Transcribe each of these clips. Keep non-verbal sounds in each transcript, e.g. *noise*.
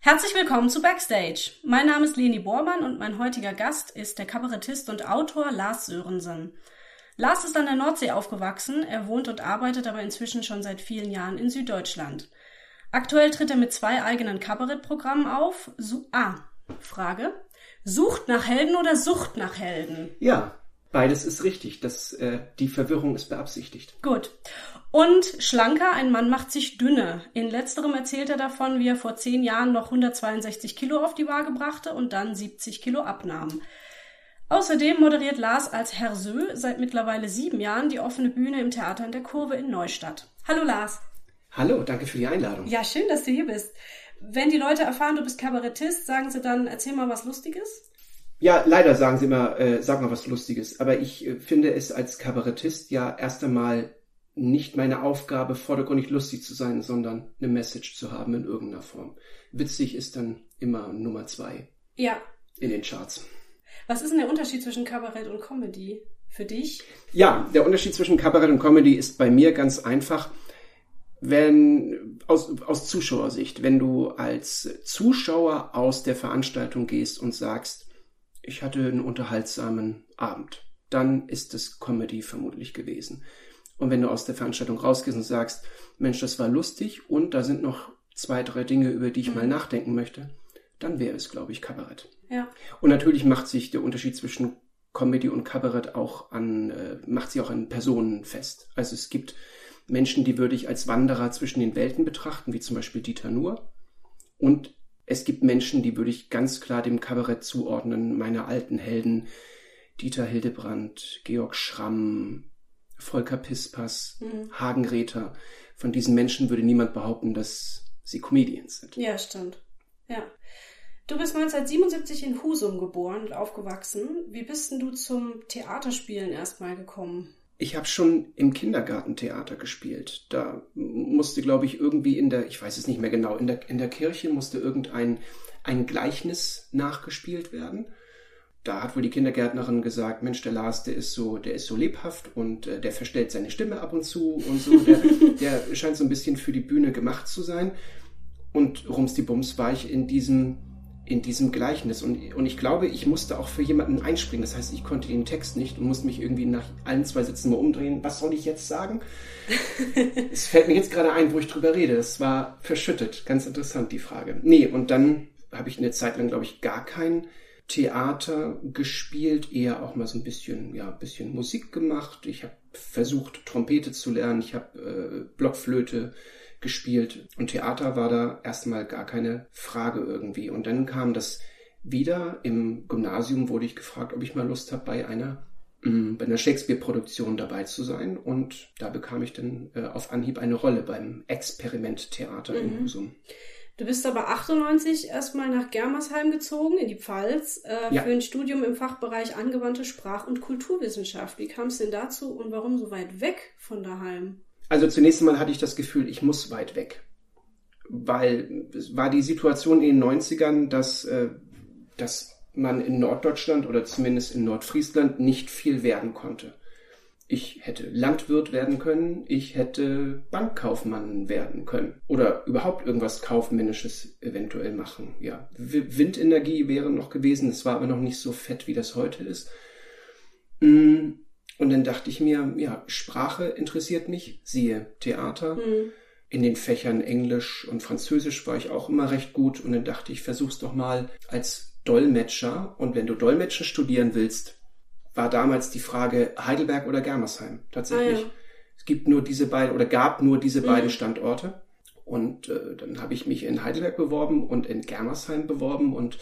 Herzlich willkommen zu Backstage. Mein Name ist Leni Bormann und mein heutiger Gast ist der Kabarettist und Autor Lars Sörensen. Lars ist an der Nordsee aufgewachsen, er wohnt und arbeitet aber inzwischen schon seit vielen Jahren in Süddeutschland. Aktuell tritt er mit zwei eigenen Kabarettprogrammen auf. Su ah, Frage. Sucht nach Helden oder Sucht nach Helden? Ja, beides ist richtig. Das, äh, die Verwirrung ist beabsichtigt. Gut. Und Schlanker, ein Mann macht sich dünne. In letzterem erzählt er davon, wie er vor zehn Jahren noch 162 Kilo auf die Waage brachte und dann 70 Kilo abnahm. Außerdem moderiert Lars als Herr Sö seit mittlerweile sieben Jahren die offene Bühne im Theater in der Kurve in Neustadt. Hallo Lars. Hallo, danke für die Einladung. Ja, schön, dass du hier bist. Wenn die Leute erfahren, du bist Kabarettist, sagen sie dann, erzähl mal was Lustiges? Ja, leider sagen sie immer, äh, sag mal was Lustiges. Aber ich äh, finde es als Kabarettist ja erst einmal nicht meine Aufgabe, vordergründig lustig zu sein, sondern eine Message zu haben in irgendeiner Form. Witzig ist dann immer Nummer zwei. Ja. In den Charts. Was ist denn der Unterschied zwischen Kabarett und Comedy für dich? Ja, der Unterschied zwischen Kabarett und Comedy ist bei mir ganz einfach. Wenn, aus, aus Zuschauersicht, wenn du als Zuschauer aus der Veranstaltung gehst und sagst, ich hatte einen unterhaltsamen Abend, dann ist es Comedy vermutlich gewesen. Und wenn du aus der Veranstaltung rausgehst und sagst, Mensch, das war lustig und da sind noch zwei, drei Dinge, über die ich mhm. mal nachdenken möchte, dann wäre es, glaube ich, Kabarett. Ja. Und natürlich macht sich der Unterschied zwischen Comedy und Kabarett auch an, äh, macht sie auch an Personen fest. Also es gibt Menschen, die würde ich als Wanderer zwischen den Welten betrachten, wie zum Beispiel Dieter Nuhr. Und es gibt Menschen, die würde ich ganz klar dem Kabarett zuordnen, meine alten Helden, Dieter Hildebrand, Georg Schramm, Volker Pispas, mhm. Hagen Räther. Von diesen Menschen würde niemand behaupten, dass sie Comedians sind. Ja, stimmt. Ja. Du bist 1977 in Husum geboren und aufgewachsen. Wie bist denn du zum Theaterspielen erstmal gekommen? Ich habe schon im Kindergarten Theater gespielt. Da musste, glaube ich, irgendwie in der, ich weiß es nicht mehr genau, in der, in der Kirche musste irgendein ein Gleichnis nachgespielt werden da hat wohl die Kindergärtnerin gesagt, Mensch, der Lars, der ist so, der ist so lebhaft und äh, der verstellt seine Stimme ab und zu und so. Der, *laughs* der scheint so ein bisschen für die Bühne gemacht zu sein. Und rums die Bums war ich in diesem, in diesem Gleichnis. Und, und ich glaube, ich musste auch für jemanden einspringen. Das heißt, ich konnte den Text nicht und musste mich irgendwie nach ein, zwei Sätzen mal umdrehen. Was soll ich jetzt sagen? *laughs* es fällt mir jetzt gerade ein, wo ich drüber rede. Das war verschüttet. Ganz interessant, die Frage. Nee, und dann habe ich eine Zeit lang, glaube ich, gar keinen Theater gespielt, eher auch mal so ein bisschen, ja, ein bisschen Musik gemacht. Ich habe versucht, Trompete zu lernen, ich habe äh, Blockflöte gespielt und Theater war da erstmal gar keine Frage irgendwie. Und dann kam das wieder. Im Gymnasium wurde ich gefragt, ob ich mal Lust habe, bei einer mm, bei einer Shakespeare-Produktion dabei zu sein. Und da bekam ich dann äh, auf Anhieb eine Rolle beim Experimenttheater mhm. in Husum. Du bist aber 98 erstmal nach Germersheim gezogen, in die Pfalz, äh, ja. für ein Studium im Fachbereich angewandte Sprach- und Kulturwissenschaft. Wie kam es denn dazu und warum so weit weg von daheim? Also zunächst einmal hatte ich das Gefühl, ich muss weit weg. Weil es war die Situation in den 90ern, dass, äh, dass man in Norddeutschland oder zumindest in Nordfriesland nicht viel werden konnte. Ich hätte Landwirt werden können, ich hätte Bankkaufmann werden können oder überhaupt irgendwas Kaufmännisches eventuell machen. Ja, Windenergie wäre noch gewesen, es war aber noch nicht so fett, wie das heute ist. Mm, und dann dachte ich mir, ja, Sprache interessiert mich, siehe Theater. Mhm. In den Fächern Englisch und Französisch war ich auch immer recht gut und dann dachte ich, versuch's doch mal als Dolmetscher. Und wenn du Dolmetschen studieren willst, war damals die Frage Heidelberg oder Germersheim tatsächlich. Ah, ja. Es gibt nur diese beiden oder gab nur diese mhm. beiden Standorte. Und äh, dann habe ich mich in Heidelberg beworben und in Germersheim beworben und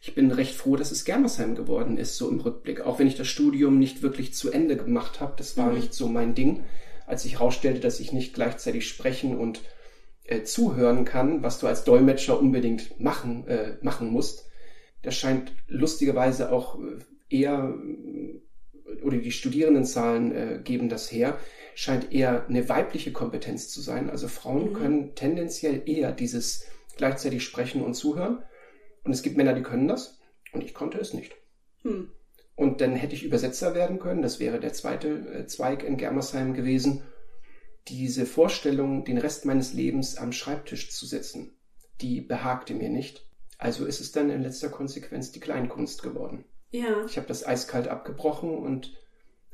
ich bin recht froh, dass es Germersheim geworden ist, so im Rückblick. Auch wenn ich das Studium nicht wirklich zu Ende gemacht habe, das war mhm. nicht so mein Ding. Als ich herausstellte, dass ich nicht gleichzeitig sprechen und äh, zuhören kann, was du als Dolmetscher unbedingt machen, äh, machen musst, das scheint lustigerweise auch äh, eher, oder die Studierendenzahlen äh, geben das her, scheint eher eine weibliche Kompetenz zu sein. Also Frauen mhm. können tendenziell eher dieses gleichzeitig sprechen und zuhören. Und es gibt Männer, die können das. Und ich konnte es nicht. Mhm. Und dann hätte ich Übersetzer werden können. Das wäre der zweite äh, Zweig in Germersheim gewesen. diese Vorstellung, den Rest meines Lebens am Schreibtisch zu sitzen, die behagte mir nicht. Also ist es dann in letzter Konsequenz die Kleinkunst geworden. Ja. Ich habe das eiskalt abgebrochen und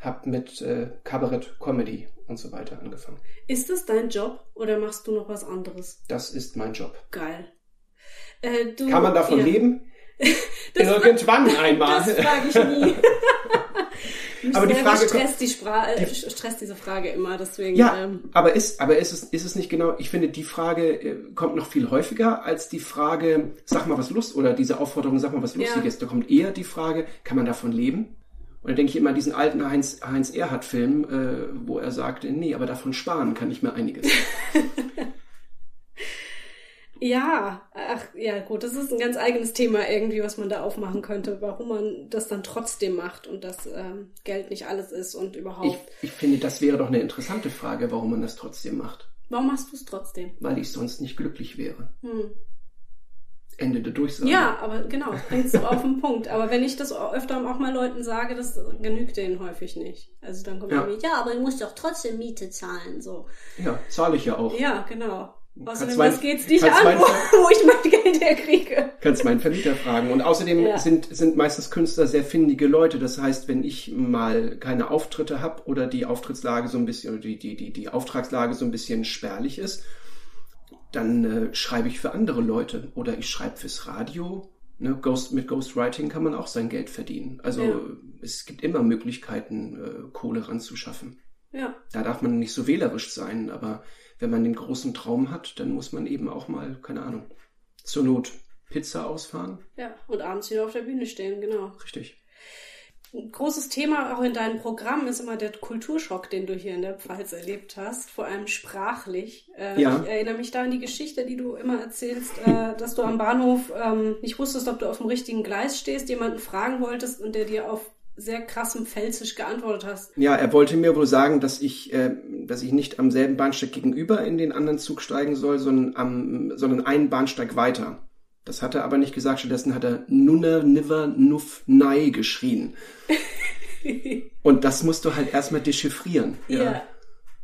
habe mit äh, Kabarett, Comedy und so weiter angefangen. Ist das dein Job oder machst du noch was anderes? Das ist mein Job. Geil. Äh, du, Kann man davon ja. leben? *laughs* Das Irgendwann einmal. Das frage ich nie. *laughs* Aber die Frage stresst, die Spra äh, stresst diese Frage immer, deswegen. Ja, Ähm, aber ist, aber ist es, ist es nicht genau, ich finde, die Frage äh, kommt noch viel häufiger als die Frage, sag mal was Lust, oder diese Aufforderung, sag mal was Ja. Lustiges. Da kommt eher die Frage, kann man davon leben? Und da denke ich immer an diesen alten Heinz, Heinz Erhardt-Film, äh, wo er sagte, nee, aber davon sparen kann ich mir einiges. *laughs* ja, ach ja, gut, das ist ein ganz eigenes Thema irgendwie, was man da aufmachen könnte, warum man das dann trotzdem macht und dass ähm, Geld nicht alles ist und überhaupt. Ich, ich finde, das wäre doch eine interessante Frage, warum man das trotzdem macht. Warum machst du es trotzdem? Weil ich sonst nicht glücklich wäre. Hm. Ende der Durchsage. Ja, aber genau, bringt so auf den Punkt. Aber wenn ich das öfter auch mal Leuten sage, das genügt denen häufig nicht. Also dann kommt Ja. irgendwie, ja, aber du musst doch trotzdem Miete zahlen, so. Ja, zahle ich ja auch. Ja, genau. Außerdem, mein- was geht's dich an, wo, *laughs* wo ich mein Geld herkriege? Kannst meinen Vermieter fragen. Und außerdem Ja. sind, sind meistens Künstler sehr findige Leute. Das heißt, wenn ich mal keine Auftritte habe oder die Auftrittslage so ein bisschen, oder die, die, die, die Auftragslage so ein bisschen spärlich ist, dann äh, schreibe ich für andere Leute oder ich schreibe fürs Radio. Ne, Ghost, mit Ghostwriting kann man auch sein Geld verdienen. Also Ja. es gibt immer Möglichkeiten, äh, Kohle ranzuschaffen. Ja, Da darf man nicht so wählerisch sein, aber wenn man den großen Traum hat, dann muss man eben auch mal, keine Ahnung, zur Not Pizza ausfahren. ja. Und abends wieder auf der Bühne stehen, genau. Richtig. Ein großes Thema auch in deinem Programm ist immer der Kulturschock, den du hier in der Pfalz erlebt hast, vor allem sprachlich. Äh, Ja. Ich erinnere mich da an die Geschichte, die du immer erzählst, äh, dass du am Bahnhof ähm, nicht wusstest, ob du auf dem richtigen Gleis stehst, jemanden fragen wolltest und der dir auf sehr krassem Pfälzisch geantwortet hast. Ja, er wollte mir wohl sagen, dass ich, äh, dass ich nicht am selben Bahnsteig gegenüber in den anderen Zug steigen soll, sondern, am, sondern einen Bahnsteig weiter. Das hat er aber nicht gesagt, stattdessen hat er Nunner, Niver, Nuff, Nei geschrien. *laughs* Und das musst du halt erstmal dechiffrieren. Ja.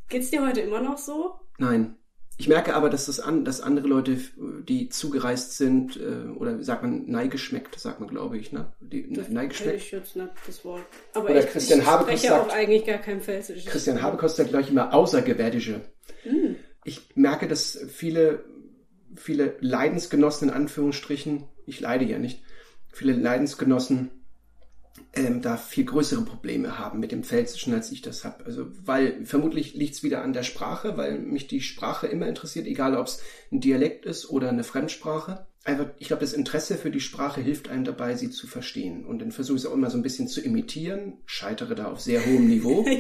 Geht's dir heute immer noch so? Nein. Ich merke aber, dass das an, dass andere Leute, die zugereist sind, äh, oder sagt man neigeschmeckt, sagt man, glaube ich, ne? Die, Kenn neigeschmeckt. ich jetzt nicht, das Wort. Aber Oder ich, Christian ich Habekost spreche sagt- auch eigentlich gar kein Pfälzisch. Christian Habekost sagt gleich immer außergewärtische. Hm. Ich merke, dass viele, viele Leidensgenossen in Anführungsstrichen, ich leide ja nicht, viele Leidensgenossen ähm, da viel größere Probleme haben mit dem Pfälzischen, als ich das habe. Also, weil vermutlich liegt es wieder an der Sprache, weil mich die Sprache immer interessiert, egal ob es ein Dialekt ist oder eine Fremdsprache. Einfach, ich glaube, das Interesse für die Sprache hilft einem dabei, sie zu verstehen. Und dann versuche ich es auch immer so ein bisschen zu imitieren, scheitere da auf sehr hohem Niveau. *laughs*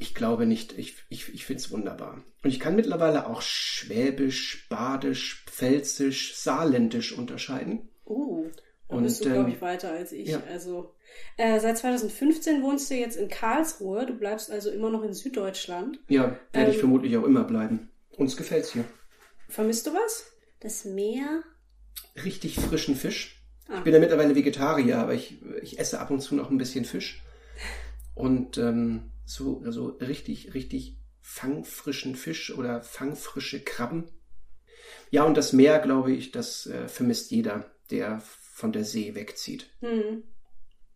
Ich glaube nicht. Ich, ich, ich finde es wunderbar. Und ich kann mittlerweile auch Schwäbisch, Badisch, Pfälzisch, Saarländisch unterscheiden. Da Und, bist du, glaube ähm, ich, weiter als ich. ja. Also äh, seit 2015 wohnst du jetzt in Karlsruhe. Du bleibst also immer noch in Süddeutschland. Ja, werde ich Ähm, vermutlich auch immer bleiben. Uns gefällt's hier. Vermisst du was? Das Meer? Richtig frischen Fisch. Ah. Ich bin ja mittlerweile Vegetarier, aber ich, ich esse ab und zu noch ein bisschen Fisch. Und ähm, so also richtig, richtig fangfrischen Fisch oder fangfrische Krabben. Ja, und das Meer, glaube ich, das äh, vermisst jeder, der von der See wegzieht. Hm.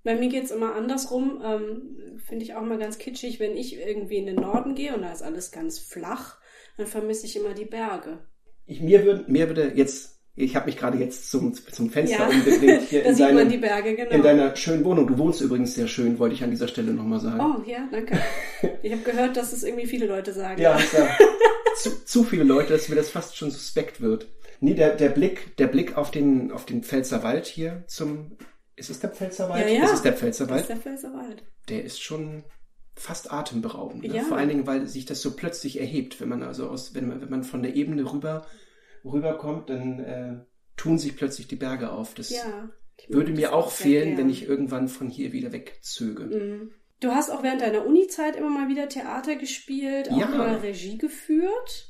Bei mir geht's immer andersrum. Ähm, Finde ich auch mal ganz kitschig, wenn ich irgendwie in den Norden gehe und da ist alles ganz flach, dann vermisse ich immer die Berge. Ich, mir, würde, mir würde jetzt, ich habe mich gerade jetzt zum, zum Fenster Ja, umgedreht *laughs* hier da in, sieht man deinem, die Berge, genau. in deiner schönen Wohnung. Du wohnst übrigens sehr schön, wollte ich an dieser Stelle nochmal sagen. oh, ja, danke. *laughs* Ich habe gehört, dass es irgendwie viele Leute sagen. Ja, ja. *laughs* zu, zu viele Leute, dass mir das fast schon suspekt wird. Nee, der, der Blick, der Blick auf den, auf den Pfälzerwald hier zum, ist es der Pfälzerwald? Ja, ja. Das ist der Das Pfälzerwald. ist der Pfälzerwald. Der ist schon fast atemberaubend. Ne? Ja. Vor allen Dingen, weil sich das so plötzlich erhebt, wenn man also aus, wenn man, wenn man von der Ebene rüber, rüberkommt, dann äh, tun sich plötzlich die Berge auf. Das Ja. würde das mir auch sehr fehlen, gern. wenn ich irgendwann von hier wieder wegzöge. Mhm. Du hast auch während deiner Uni-Zeit immer mal wieder Theater gespielt, auch Ja. mal Regie geführt.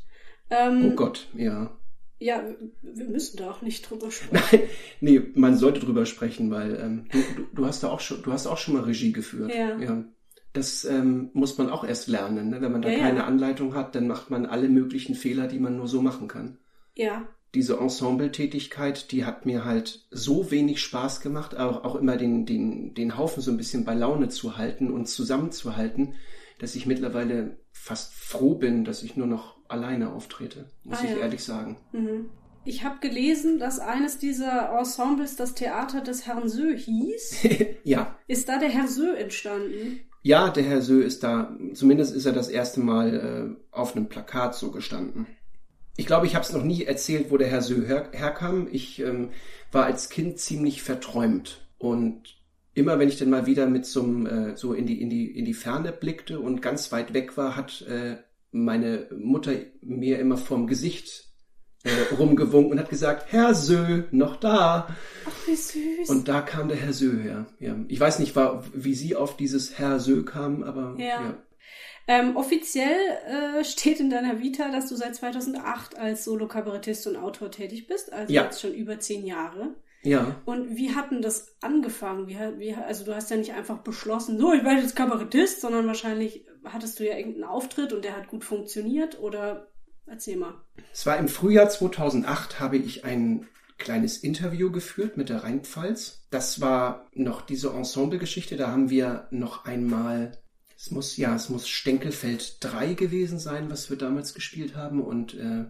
Ähm, Oh Gott, ja. Ja, wir müssen da auch nicht drüber sprechen. *laughs* Nein, nee, man sollte drüber sprechen, weil ähm, du, du, hast da auch schon, du hast auch schon mal Regie geführt. Ja. das ähm, muss man auch erst lernen. Ne? Wenn man da Ja, ja. keine Anleitung hat, dann macht man alle möglichen Fehler, die man nur so machen kann. Ja. Diese Ensemble-Tätigkeit, die hat mir halt so wenig Spaß gemacht, auch, auch immer den, den, den Haufen so ein bisschen bei Laune zu halten und zusammenzuhalten, dass ich mittlerweile fast froh bin, dass ich nur noch alleine auftrete, muss Ah, ich ja. ehrlich sagen. Mhm. Ich habe gelesen, dass eines dieser Ensembles das Theater des Herrn Sö hieß. *laughs* ja, Ist da der Herr Sö entstanden? Ja, der Herr Sö ist da, zumindest ist er das erste Mal äh, auf einem Plakat so gestanden. Ich glaube, ich habe es noch nie erzählt, wo der Herr Sö her herkam. Ich ähm, war als Kind ziemlich verträumt und immer wenn ich dann mal wieder mit so einem, äh, so in die in die in die Ferne blickte und ganz weit weg war, hat äh, meine Mutter mir immer vorm Gesicht äh, rumgewunken und hat gesagt, Herr Sö, noch da. Ach, wie süß. Und da kam der Herr Sö her. Ja. Ich weiß nicht, war, wie Sie auf dieses Herr Sö kamen, aber Ja. ja. Ähm, offiziell äh, steht in deiner Vita, dass du seit 2008 als Solo-Kabarettist und Autor tätig bist, also Ja. jetzt schon über zehn Jahre. Ja, Und wie hat denn das angefangen? Wie, wie, also du hast ja nicht einfach beschlossen, so, ich werde jetzt Kabarettist, sondern wahrscheinlich hattest du ja irgendeinen Auftritt und der hat gut funktioniert oder erzähl mal. es war im Frühjahr 2008, habe ich ein kleines Interview geführt mit der Rheinpfalz. Das war noch diese Ensemble-Geschichte. Da haben wir noch einmal, es muss, ja, es muss Stenkelfeld 3 gewesen sein, was wir damals gespielt haben. Und äh,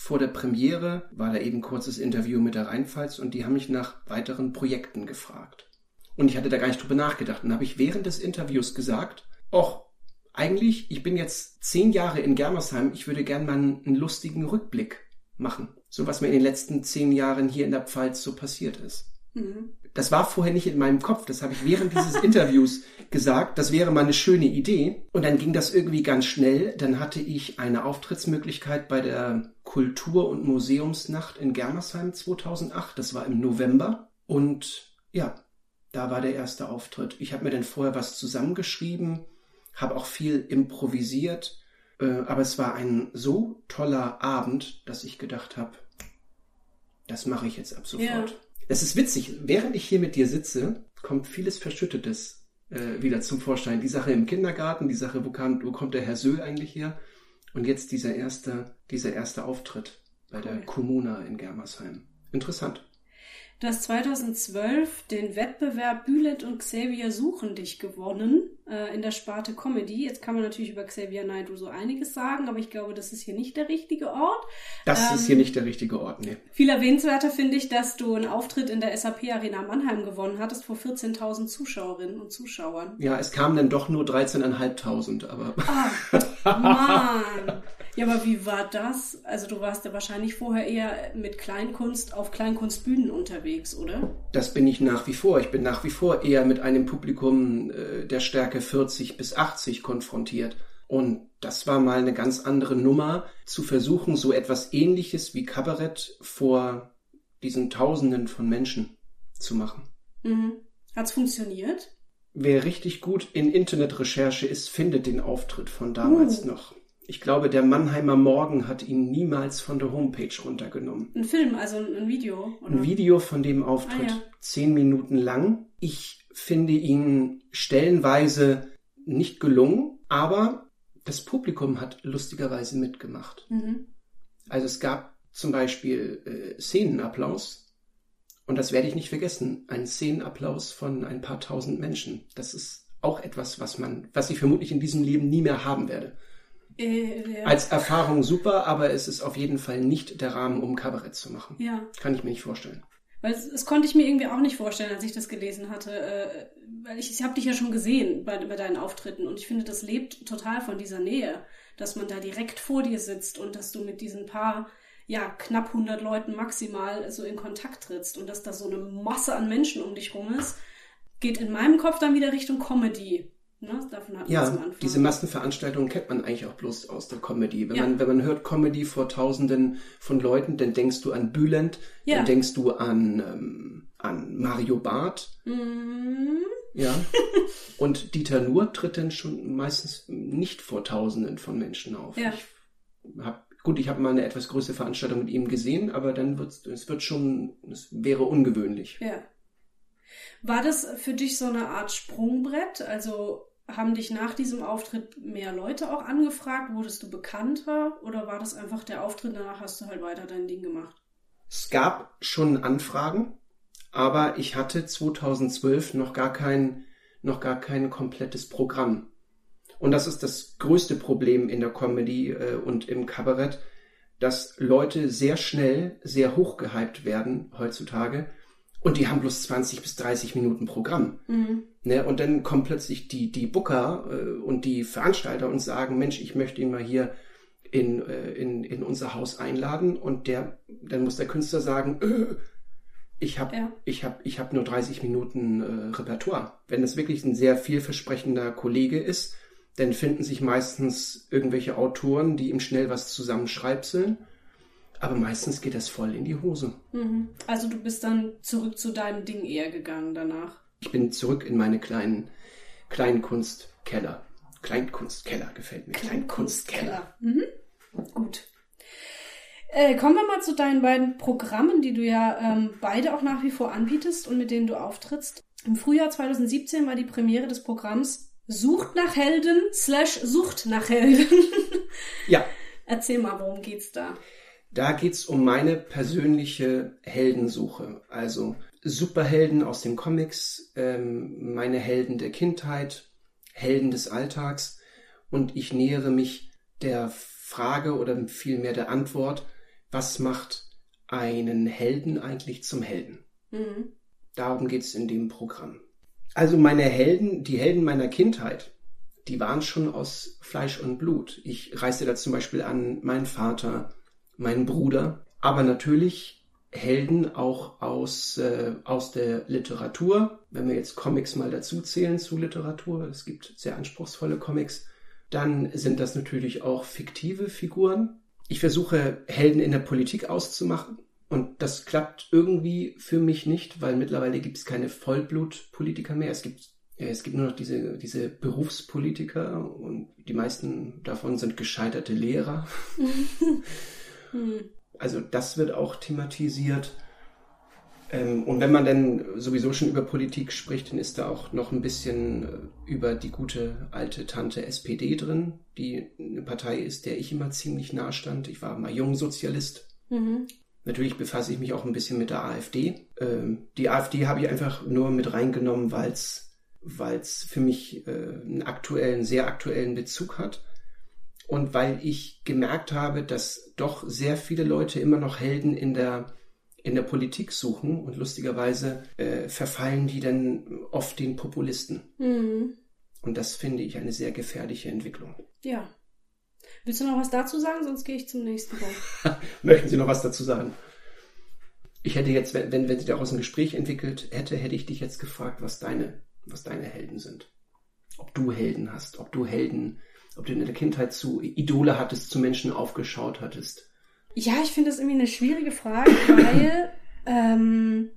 vor der Premiere war da eben ein kurzes Interview mit der Rheinpfalz und die haben mich nach weiteren Projekten gefragt. Und ich hatte da gar nicht drüber nachgedacht. Und habe ich während des Interviews gesagt, och, eigentlich, ich bin jetzt zehn Jahre in Germersheim, ich würde gern mal einen, einen lustigen Rückblick machen. So was mir in den letzten zehn Jahren hier in der Pfalz so passiert ist. Mhm. Das war vorher nicht in meinem Kopf, das habe ich während dieses *laughs* Interviews gesagt, das wäre mal eine schöne Idee. Und dann ging das irgendwie ganz schnell. Dann hatte ich eine Auftrittsmöglichkeit bei der Kultur- und Museumsnacht in Germersheim 2008, das war im November. Und ja, da war der erste Auftritt. Ich habe mir dann vorher was zusammengeschrieben, habe auch viel improvisiert, äh, aber es war ein so toller Abend, dass ich gedacht habe, das mache ich jetzt ab sofort. Ja. Es ist witzig, während ich hier mit dir sitze, kommt vieles Verschüttetes äh, wieder zum Vorschein. Die Sache im Kindergarten, die Sache, wo, kam, wo kommt der Herr Sö eigentlich her? Und jetzt dieser erste, dieser erste Auftritt bei der Cool. Kommuna in Germersheim. Interessant. Du hast 2012 den Wettbewerb Bülent und Xavier suchen dich gewonnen äh, in der Sparte Comedy. Jetzt kann man natürlich über Xavier Naidoo so einiges sagen, aber ich glaube, das ist hier nicht der richtige Ort. Das Ähm, ist hier nicht der richtige Ort, nee. Viel erwähnenswerter finde ich, dass du einen Auftritt in der SAP Arena Mannheim gewonnen hattest vor 14.000 Zuschauerinnen und Zuschauern. Ja, es kamen dann doch nur 13.500, aber Ah, *laughs* Mann! Ja, aber wie war das? Also du warst ja wahrscheinlich vorher eher mit Kleinkunst auf Kleinkunstbühnen unterwegs, oder? das bin ich nach wie vor. Ich bin nach wie vor eher mit einem Publikum äh, der Stärke 40 bis 80 konfrontiert. Und das war mal eine ganz andere Nummer, zu versuchen, so etwas ähnliches wie Kabarett vor diesen Tausenden von Menschen zu machen. Mhm. Hat's funktioniert? Wer richtig gut in Internetrecherche ist, findet den Auftritt von damals Uh. noch. Ich glaube, der Mannheimer Morgen hat ihn niemals von der Homepage runtergenommen. Ein Film, also ein, Video, oder? Ein Video von dem Auftritt, Ah, ja. zehn Minuten lang. Ich finde ihn stellenweise nicht gelungen, aber das Publikum hat lustigerweise mitgemacht. Mhm. Also es gab zum Beispiel äh, Szenenapplaus und das werde ich nicht vergessen. Ein Szenenapplaus von ein paar tausend Menschen. Das ist auch etwas, was man, was ich vermutlich in diesem Leben nie mehr haben werde. Äh, ja. Als Erfahrung super, aber es ist auf jeden Fall nicht der Rahmen, um Kabarett zu machen. ja. Kann ich mir nicht vorstellen. Weil es, es konnte ich mir irgendwie auch nicht vorstellen, als ich das gelesen hatte, äh, weil ich, ich habe dich ja schon gesehen bei, bei deinen Auftritten und ich finde, das lebt total von dieser Nähe, dass man da direkt vor dir sitzt und dass du mit diesen paar, ja, knapp 100 Leuten maximal so in Kontakt trittst und dass da so eine Masse an Menschen um dich rum ist, geht in meinem Kopf dann wieder Richtung Comedy. Ne? Davon am Ja, diese Massenveranstaltungen kennt man eigentlich auch bloß aus der Comedy. Wenn, Ja. man, wenn man hört Comedy vor Tausenden von Leuten, dann denkst du an Bülent, Ja. dann denkst du an, ähm, an Mario Barth, Mhm. ja. *laughs* Und Dieter Nuhr tritt dann schon meistens nicht vor Tausenden von Menschen auf. Ja. Ich hab, gut, ich habe mal eine etwas größere Veranstaltung mit ihm gesehen, aber dann wird es wird schon, es wäre ungewöhnlich. Ja. War das für dich so eine Art Sprungbrett? Also haben dich nach diesem Auftritt mehr Leute auch angefragt? Wurdest du bekannter oder war das einfach der Auftritt, danach hast du halt weiter dein Ding gemacht? Es gab schon Anfragen, aber ich hatte 2012 noch gar kein, noch gar kein komplettes Programm. Und das ist das größte Problem in der Comedy äh, und im Kabarett, dass Leute sehr schnell sehr hoch gehypt werden heutzutage und die haben bloß 20 bis 30 Minuten Programm. Mhm. Ne? Und dann kommen plötzlich die, die Booker äh, und die Veranstalter und sagen, Mensch, ich möchte ihn mal hier in, äh, in, in unser Haus einladen. Und der, dann muss der Künstler sagen, äh, ich habe ja. ich hab, ich hab nur 30 Minuten äh, Repertoire. Wenn das wirklich ein sehr vielversprechender Kollege ist, dann finden sich meistens irgendwelche Autoren, die ihm schnell was zusammenschreibseln aber meistens geht das voll in die Hose. Mhm. Also du bist dann zurück zu deinem Ding eher gegangen danach. Ich bin zurück in meine kleinen Kleinkunstkeller. Kleinkunstkeller gefällt mir. Kleinkunstkeller. Mhm. Gut. Äh, kommen wir mal zu deinen beiden Programmen, die du ja ähm, beide auch nach wie vor anbietest und mit denen du auftrittst. Im Frühjahr 2017 war die Premiere des Programms Sucht nach Helden slash Sucht nach Helden. ja. *laughs* Erzähl mal, worum geht's da? Da geht's um meine persönliche Heldensuche. Also Superhelden aus den Comics, ähm, meine Helden der Kindheit, Helden des Alltags. Und ich nähere mich der Frage oder vielmehr der Antwort, was macht einen Helden eigentlich zum Helden? Mhm. Darum geht's in dem Programm. Also meine Helden, die Helden meiner Kindheit, die waren schon aus Fleisch und Blut. Ich reiße da zum Beispiel an meinen Vater, mein Bruder, aber natürlich Helden auch aus, äh, aus der Literatur. Wenn wir jetzt Comics mal dazu zählen zu Literatur, es gibt sehr anspruchsvolle Comics, dann sind das natürlich auch fiktive Figuren. Ich versuche Helden in der Politik auszumachen. Und das klappt irgendwie für mich nicht, weil mittlerweile gibt es keine Vollblutpolitiker mehr. Es gibt, es gibt nur noch diese, diese Berufspolitiker und die meisten davon sind gescheiterte Lehrer. *laughs* Hm. Also das wird auch thematisiert. Ähm, und wenn man dann sowieso schon über Politik spricht, dann ist da auch noch ein bisschen äh, über die gute alte Tante SPD drin, die eine Partei ist, der ich immer ziemlich nah stand. Ich war mal Jungsozialist. Mhm. Natürlich befasse ich mich auch ein bisschen mit der AfD. Ähm, die AfD habe ich einfach nur mit reingenommen, weil es weil es für mich äh, einen aktuellen, sehr aktuellen Bezug hat und weil ich gemerkt habe, dass doch sehr viele Leute immer noch Helden in der in der Politik suchen und lustigerweise äh, verfallen die dann oft den Populisten. Mhm. Und das finde ich eine sehr gefährliche Entwicklung. Ja. Willst du noch was dazu sagen? Sonst gehe ich zum nächsten Punkt. *laughs* Möchten Sie noch was dazu sagen? Ich hätte jetzt, wenn, wenn, wenn sich daraus ein Gespräch entwickelt hätte, hätte ich dich jetzt gefragt, was deine, was deine Helden sind. Ob du Helden hast, ob du Helden ob du in der Kindheit zu Idole hattest, zu Menschen aufgeschaut hattest? Ja, ich finde das irgendwie eine schwierige Frage, *coughs* weil ähm,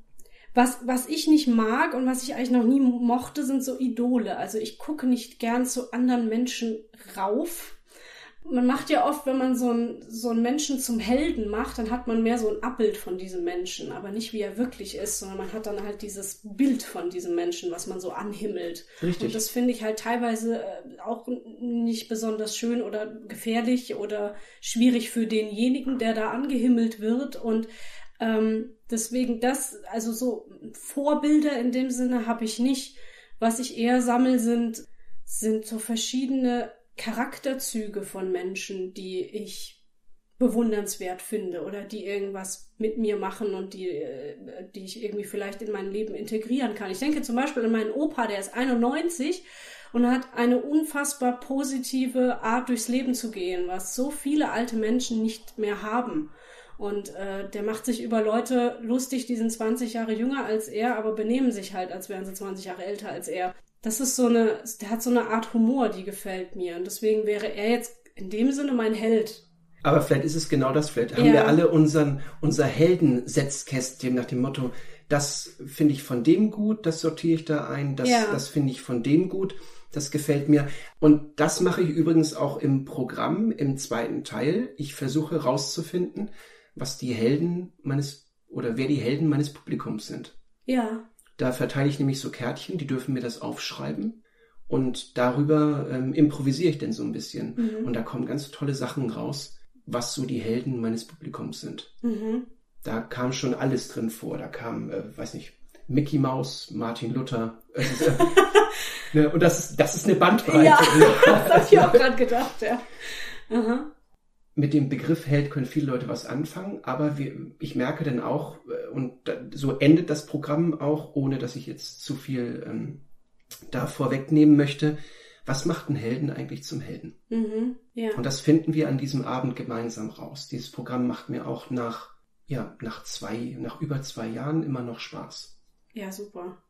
was, was ich nicht mag und was ich eigentlich noch nie mochte, sind so Idole. Also ich gucke nicht gern zu anderen Menschen rauf man macht ja oft, wenn man so einen, so einen Menschen zum Helden macht, dann hat man mehr so ein Abbild von diesem Menschen, aber nicht wie er wirklich ist, sondern man hat dann halt dieses Bild von diesem Menschen, was man so anhimmelt. Richtig. Und das finde ich halt teilweise äh, auch nicht besonders schön oder gefährlich oder schwierig für denjenigen, der da angehimmelt wird und ähm, deswegen das, also so Vorbilder in dem Sinne habe ich nicht. Was ich eher sammel sind, sind so verschiedene Charakterzüge von Menschen, die ich bewundernswert finde oder die irgendwas mit mir machen und die, äh, die ich irgendwie vielleicht in mein Leben integrieren kann. Ich denke zum Beispiel an meinen Opa, der ist 91 und hat eine unfassbar positive Art durchs Leben zu gehen, was so viele alte Menschen nicht mehr haben. Und äh, der macht sich über Leute lustig, die sind 20 Jahre jünger als er, aber benehmen sich halt, als wären sie 20 Jahre älter als er das ist so eine, der hat so eine Art Humor, die gefällt mir. Und deswegen wäre er jetzt in dem Sinne mein Held. Aber vielleicht ist es genau das. Vielleicht haben ja. wir alle unseren, unser Heldensetzkästchen nach dem Motto, das finde ich von dem gut, das sortiere ich da ein, das, ja. das finde ich von dem gut, das gefällt mir. Und das mache ich übrigens auch im Programm, im zweiten Teil. Ich versuche herauszufinden, was die Helden meines oder wer die Helden meines Publikums sind. Ja. Da verteile ich nämlich so Kärtchen, die dürfen mir das aufschreiben. Und darüber ähm, improvisiere ich denn so ein bisschen. Mhm. Und da kommen ganz tolle Sachen raus, was so die Helden meines Publikums sind. Mhm. Da kam schon alles drin vor. Da kam, äh, weiß nicht, Mickey Mouse, Martin Luther. Äh, *laughs* ne, und das ist, das ist eine Bandbreite. Ja, *laughs* das habe ich auch gerade gedacht, ja. Aha. Mit dem Begriff Held können viele Leute was anfangen, aber wir, ich merke dann auch, äh, und so endet das Programm auch, ohne dass ich jetzt zu viel ähm, da vorwegnehmen möchte, was macht einen Helden eigentlich zum Helden? Mhm, ja. Und das finden wir an diesem Abend gemeinsam raus. Dieses Programm macht mir auch nach, ja, nach zwei, nach über zwei Jahren immer noch Spaß. Ja, super.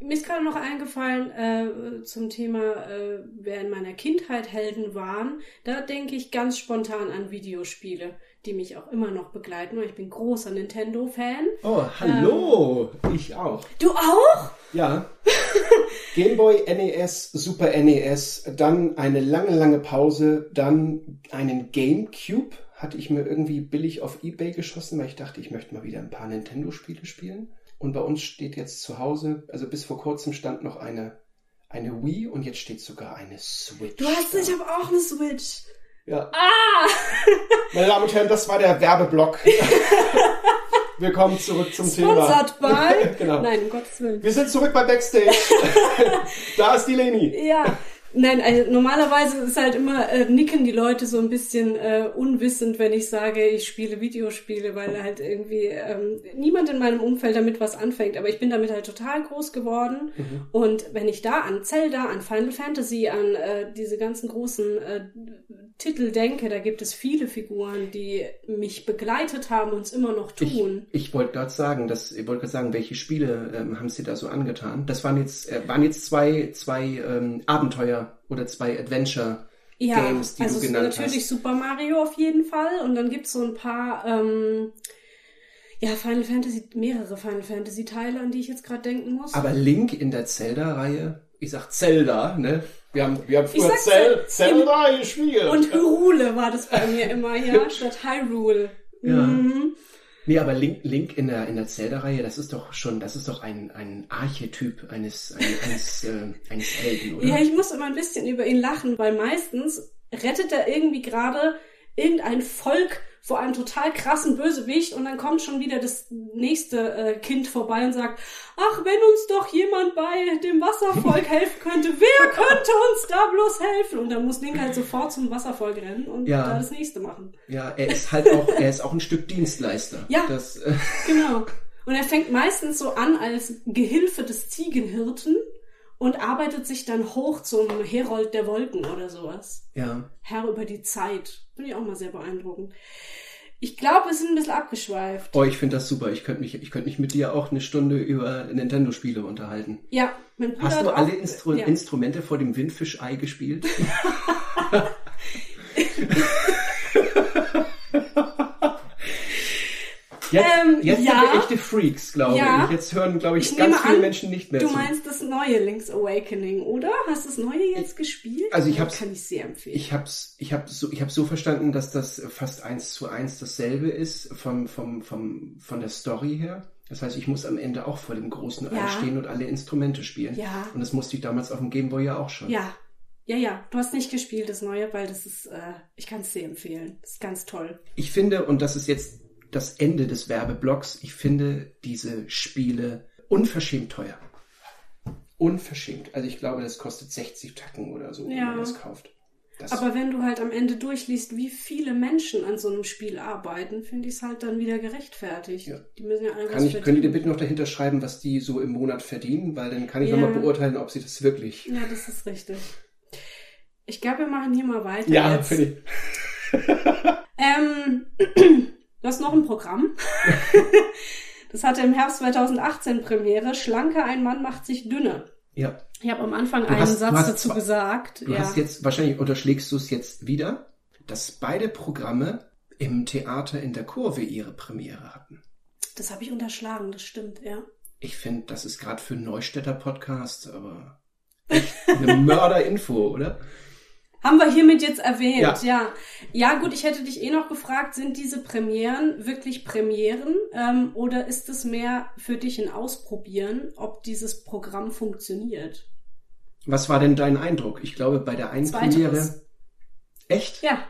Mir ist gerade noch eingefallen äh, zum Thema, äh, wer in meiner Kindheit Helden waren. Da denke ich ganz spontan an Videospiele, die mich auch immer noch begleiten. Ich bin großer Nintendo-Fan. Oh, hallo! Ähm, ich auch. Du auch? Ja. *laughs* Game Boy, NES, Super NES, dann eine lange, lange Pause, dann einen GameCube hatte ich mir irgendwie billig auf Ebay geschossen, weil ich dachte, ich möchte mal wieder ein paar Nintendo-Spiele spielen. Und bei uns steht jetzt zu Hause, also bis vor kurzem stand noch eine, eine Wii und jetzt steht sogar eine Switch. Du hast, da. ich habe auch eine Switch. Ja. Ah! *laughs* Meine Damen und Herren, das war der Werbeblock. *laughs* Willkommen zurück zum Sponsored Thema. by? *laughs* genau. Nein, um Gottes Willen. Wir sind zurück bei Backstage. da ist die Leni. Ja. Nein, also normalerweise ist halt immer, äh, nicken die Leute so ein bisschen äh, unwissend, wenn ich sage, ich spiele Videospiele, weil halt irgendwie ähm, niemand in meinem Umfeld damit was anfängt. Aber ich bin damit halt total groß geworden. Mhm. Und wenn ich da an Zelda, an Final Fantasy, an äh, diese ganzen großen äh, Titel denke, da gibt es viele Figuren, die mich begleitet haben und es immer noch tun. Ich, ich wollte gerade sagen, dass, ich wollte gerade sagen, welche Spiele ähm, haben Sie da so angetan? Das waren jetzt, äh, waren jetzt zwei, zwei ähm, Abenteuer oder zwei Adventure. Ja, Games, die also du genannt natürlich hast. Super Mario auf jeden Fall und dann gibt's so ein paar ähm, ja, Final Fantasy, mehrere Final Fantasy Teile, an die ich jetzt gerade denken muss. Aber Link in der Zelda-Reihe, ich sag Zelda, ne? Wir haben, wir haben früher Zel Zelda gespielt. Und Hyrule war das bei mir immer, ja, *laughs* statt Hyrule. Ja. Mhm. Nee, aber Link, Link in der, in der Zelda-Reihe, das ist doch schon, das ist doch ein, ein Archetyp eines, eines, äh, eines Helden, oder? Ja, ich muss immer ein bisschen über ihn lachen, weil meistens rettet er irgendwie gerade irgendein Volk vor einem total krassen Bösewicht und dann kommt schon wieder das nächste äh, Kind vorbei und sagt, ach, wenn uns doch jemand bei dem Wasservolk *laughs* helfen könnte, wer könnte uns da bloß helfen? Und dann muss Link halt sofort zum Wasservolk rennen und ja. da das nächste machen. Ja, er ist halt auch, er ist auch ein Stück Dienstleister. Ja, das, äh *laughs* genau. Und er fängt meistens so an als Gehilfe des Ziegenhirten und arbeitet sich dann hoch zum Herold der Wolken oder sowas. Ja. Herr über die Zeit. Finde ich auch mal sehr beeindruckend. Ich glaube, wir sind ein bisschen abgeschweift. Oh, ich finde das super. Ich könnte mich, ich könnte mich mit dir auch eine Stunde über Nintendo-Spiele unterhalten. Ja, mein Bruder Hast du alle Instru ja. Instrumente vor dem Windfischei gespielt? *laughs* *laughs* *laughs* Jetzt, ähm, jetzt ja, sind wir echte Freaks, glaube ja. ich. Jetzt hören, glaube ich, ich ganz viele an, Menschen nicht mehr du zu. Du meinst das neue Link's Awakening, oder? Hast du das neue jetzt gespielt? Also ich habe kann ich sehr empfehlen. Ich habe ich habe so ich habe so verstanden, dass das fast eins zu eins dasselbe ist vom vom vom von der Story her. Das heißt, ich muss am Ende auch vor dem großen ja. einstehen und alle Instrumente spielen. Ja. Und das musste ich damals auf dem Gameboy ja auch schon. Ja. Ja, ja, du hast nicht gespielt, das Neue, weil das ist, äh, ich kann es sehr empfehlen. Das ist ganz toll. Ich finde, und das ist jetzt das Ende des Werbeblocks. Ich finde diese Spiele unverschämt teuer. Unverschämt. Also ich glaube, das kostet 60 Tacken oder so, wenn man das kauft. Das Aber wenn du halt am Ende durchliest, wie viele Menschen an so einem Spiel arbeiten, finde ich es halt dann wieder gerechtfertigt. Ja. Die müssen ja kann ich, Könnt ihr bitte noch dahinter schreiben, was die so im Monat verdienen? Weil dann kann ich ja. nochmal beurteilen, ob sie das wirklich. Ja, das ist richtig. Ich glaube, wir machen hier mal weiter. Ja, finde ich. ähm, *clears throat* Du hast noch ein Programm. *laughs* das hatte im Herbst 2018 Premiere. Schlanke, ein Mann macht sich dünner. Ja. Ich habe am Anfang du einen hast, Satz dazu zwar, gesagt. Du ja. hast jetzt, wahrscheinlich unterschlägst du es jetzt wieder, dass beide Programme im Theater in der Kurve ihre Premiere hatten. Das habe ich unterschlagen, das stimmt, ja. Ich finde, das ist gerade für Neustädter Podcast, aber eine *laughs* Mörderinfo, oder? Haben wir hiermit jetzt erwähnt, ja. ja. Ja, gut, ich hätte dich eh noch gefragt, sind diese Premieren wirklich Premieren ähm, oder ist es mehr für dich ein Ausprobieren, ob dieses Programm funktioniert? Was war denn dein Eindruck? Ich glaube, bei der einen Zweiteres. Premiere. Echt? Ja.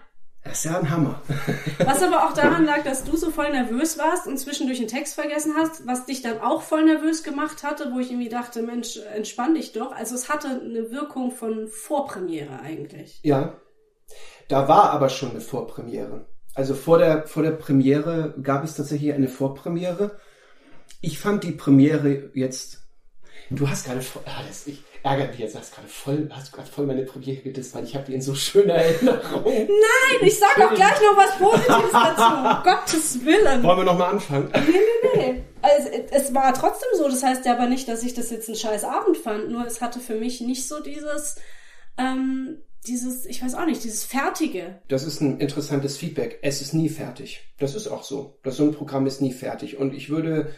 Das ist ja ein Hammer. *laughs* Was aber auch daran lag, dass du so voll nervös warst und zwischendurch den Text vergessen hast, was dich dann auch voll nervös gemacht hatte, wo ich irgendwie dachte, Mensch, entspann dich doch. Also es hatte eine Wirkung von Vorpremiere eigentlich. Ja. Da war aber schon eine Vorpremiere. Also vor der, vor der Premiere gab es tatsächlich eine Vorpremiere. Ich fand die Premiere jetzt. Du hast gerade ah, das, ich ärgere mich jetzt, hast gerade voll, hast gerade voll meine Premiere gedisst, weil ich habe die in so schöner *laughs* Erinnerung. Nein, ich sag auch gleich noch was Positives dazu. Um *laughs* Gottes Willen. Wollen wir noch mal anfangen? Nee, nee, nee. Also, es war trotzdem so. Das heißt ja aber nicht, dass ich das jetzt ein scheiß Abend fand. Nur es hatte für mich nicht so dieses, ähm, dieses, ich weiß auch nicht, dieses Fertige. Das ist ein interessantes Feedback. Es ist nie fertig. Das ist auch so. Das so ein Programm ist nie fertig. Und ich würde,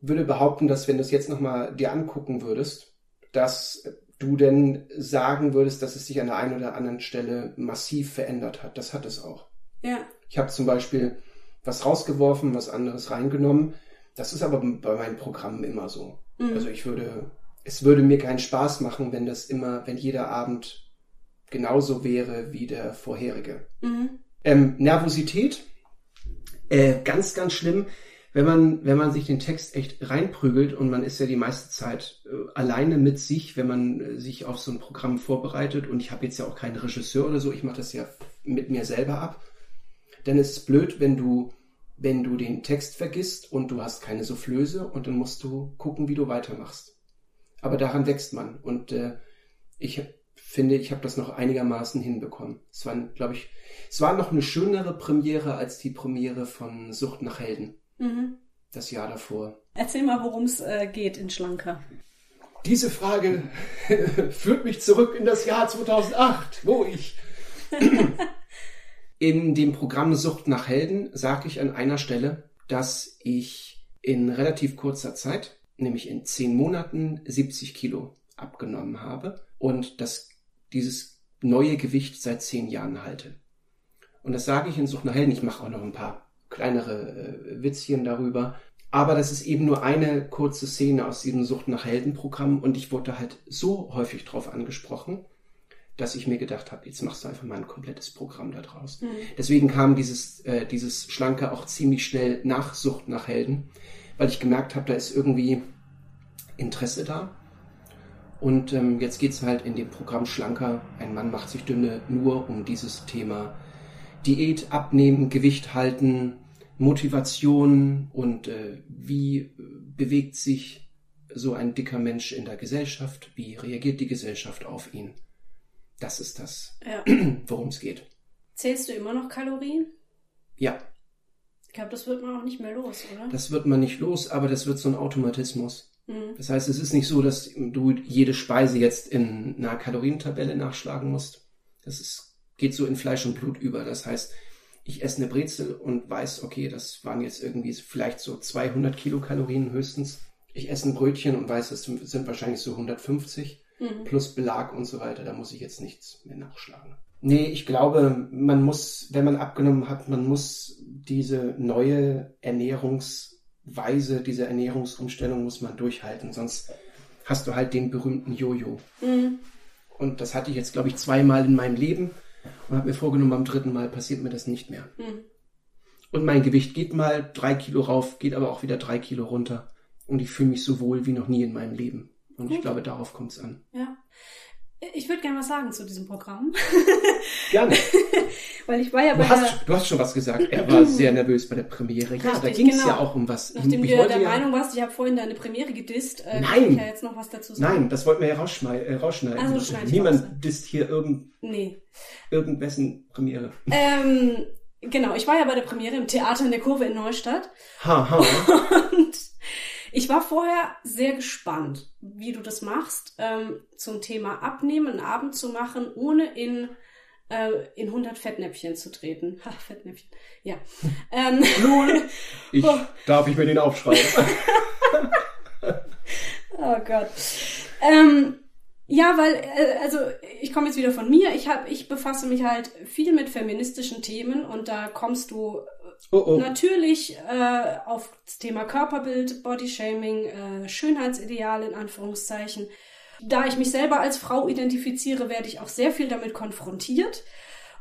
würde behaupten, dass wenn du es jetzt nochmal dir angucken würdest, dass du denn sagen würdest, dass es sich an der einen oder anderen Stelle massiv verändert hat. Das hat es auch. Ja. Ich habe zum Beispiel was rausgeworfen, was anderes reingenommen. Das ist aber bei meinen Programmen immer so. Mhm. Also ich würde, es würde mir keinen Spaß machen, wenn das immer, wenn jeder Abend genauso wäre wie der vorherige. Mhm. Ähm, Nervosität, äh, ganz, ganz schlimm, wenn man, wenn man sich den Text echt reinprügelt und man ist ja die meiste Zeit äh, alleine mit sich, wenn man äh, sich auf so ein Programm vorbereitet und ich habe jetzt ja auch keinen Regisseur oder so, ich mache das ja mit mir selber ab, dann ist es blöd, wenn du, wenn du den Text vergisst und du hast keine Soufflöse und dann musst du gucken, wie du weitermachst. Aber daran wächst man und äh, ich finde, ich habe das noch einigermaßen hinbekommen. Es war, glaube ich, es war noch eine schönere Premiere als die Premiere von Sucht nach Helden. Mhm. Das Jahr davor. Erzähl mal, worum es äh, geht in Schlanker. Diese Frage *laughs* führt mich zurück in das Jahr 2008, wo ich *coughs* in dem Programm Sucht nach Helden sage ich an einer Stelle, dass ich in relativ kurzer Zeit, nämlich in zehn Monaten, 70 Kilo abgenommen habe und dass dieses neue Gewicht seit zehn Jahren halte. Und das sage ich in Sucht nach Helden. Ich mache auch noch ein paar kleinere äh, Witzchen darüber. Aber das ist eben nur eine kurze Szene aus diesem Sucht nach Helden Programm und ich wurde halt so häufig drauf angesprochen, dass ich mir gedacht habe, jetzt machst du einfach mal ein komplettes Programm da draus. Mhm. Deswegen kam dieses, äh, dieses Schlanke auch ziemlich schnell nach Sucht nach Helden, weil ich gemerkt habe, da ist irgendwie Interesse da. Und ähm, jetzt geht's halt in dem Programm Schlanker, ein Mann macht sich dünne, nur um dieses Thema Diät, Abnehmen, Gewicht halten, Motivation und äh, wie äh, bewegt sich so ein dicker Mensch in der Gesellschaft, wie reagiert die Gesellschaft auf ihn. Das ist das, Ja. *clears throat* worum es geht. Zählst du immer noch Kalorien? Ja, Ich glaube, das wird man auch nicht mehr los, oder? das wird man nicht los, aber das wird so ein Automatismus. Mhm. Das heißt, es ist nicht so, dass du jede Speise jetzt in einer Kalorientabelle nachschlagen musst. Das ist, geht so in Fleisch und Blut über. Das heißt, ich esse eine Brezel und weiß, okay, das waren jetzt irgendwie vielleicht so 200 Kilokalorien höchstens. Ich esse ein Brötchen und weiß, das sind wahrscheinlich so 150 Mhm. plus Belag und so weiter. Da muss ich jetzt nichts mehr nachschlagen. Nee, ich glaube, man muss, wenn man abgenommen hat, man muss diese neue Ernährungsweise, diese Ernährungsumstellung muss man durchhalten. Sonst hast du halt den berühmten Jojo. Mhm. Und das hatte ich jetzt, glaube ich, zweimal in meinem Leben und habe mir vorgenommen, beim dritten Mal passiert mir das nicht mehr. Mhm. Und mein Gewicht geht mal drei Kilo rauf, geht aber auch wieder drei Kilo runter. Und ich fühle mich so wohl wie noch nie in meinem Leben. Und ich Gut. glaube, darauf kommt es an. Ja. Ich würde gerne was sagen zu diesem Programm. *laughs* Gerne. *laughs* Weil ich war ja bei Du der, hast, du hast schon was gesagt. Er war *laughs* sehr nervös bei der Premiere. Ja, da ging es genau. ja auch um was. nachdem ich du der ja, Meinung warst, ich habe vorhin deine Premiere gedisst, äh, Nein. kann ich ja jetzt noch was dazu sagen. Nein, das wollten wir ja rausschmei- äh, rausschneiden. Also, Niemand raus. disst hier irgend, Nee. irgendwessen Premiere. Ähm, genau, ich war ja bei der Premiere im Theater in der Kurve in Neustadt. Haha. Und ich war vorher sehr gespannt, wie du das machst, ähm, zum Thema Abnehmen, einen Abend zu machen, ohne in, äh, in 100 Fettnäpfchen zu treten. *laughs* Ha, Fettnäpfchen. Ja. *laughs* Ähm, Null. *laughs* Ich, Oh. darf ich mir den aufschreiben? oh Gott. Ähm, ja, weil, äh, also ich komme jetzt wieder von mir. Ich hab, ich befasse mich halt viel mit feministischen Themen und da kommst du Oh oh. Natürlich äh, auf das Thema Körperbild, Bodyshaming, äh, Schönheitsideale in Anführungszeichen. Da ich mich selber als Frau identifiziere, werde ich auch sehr viel damit konfrontiert.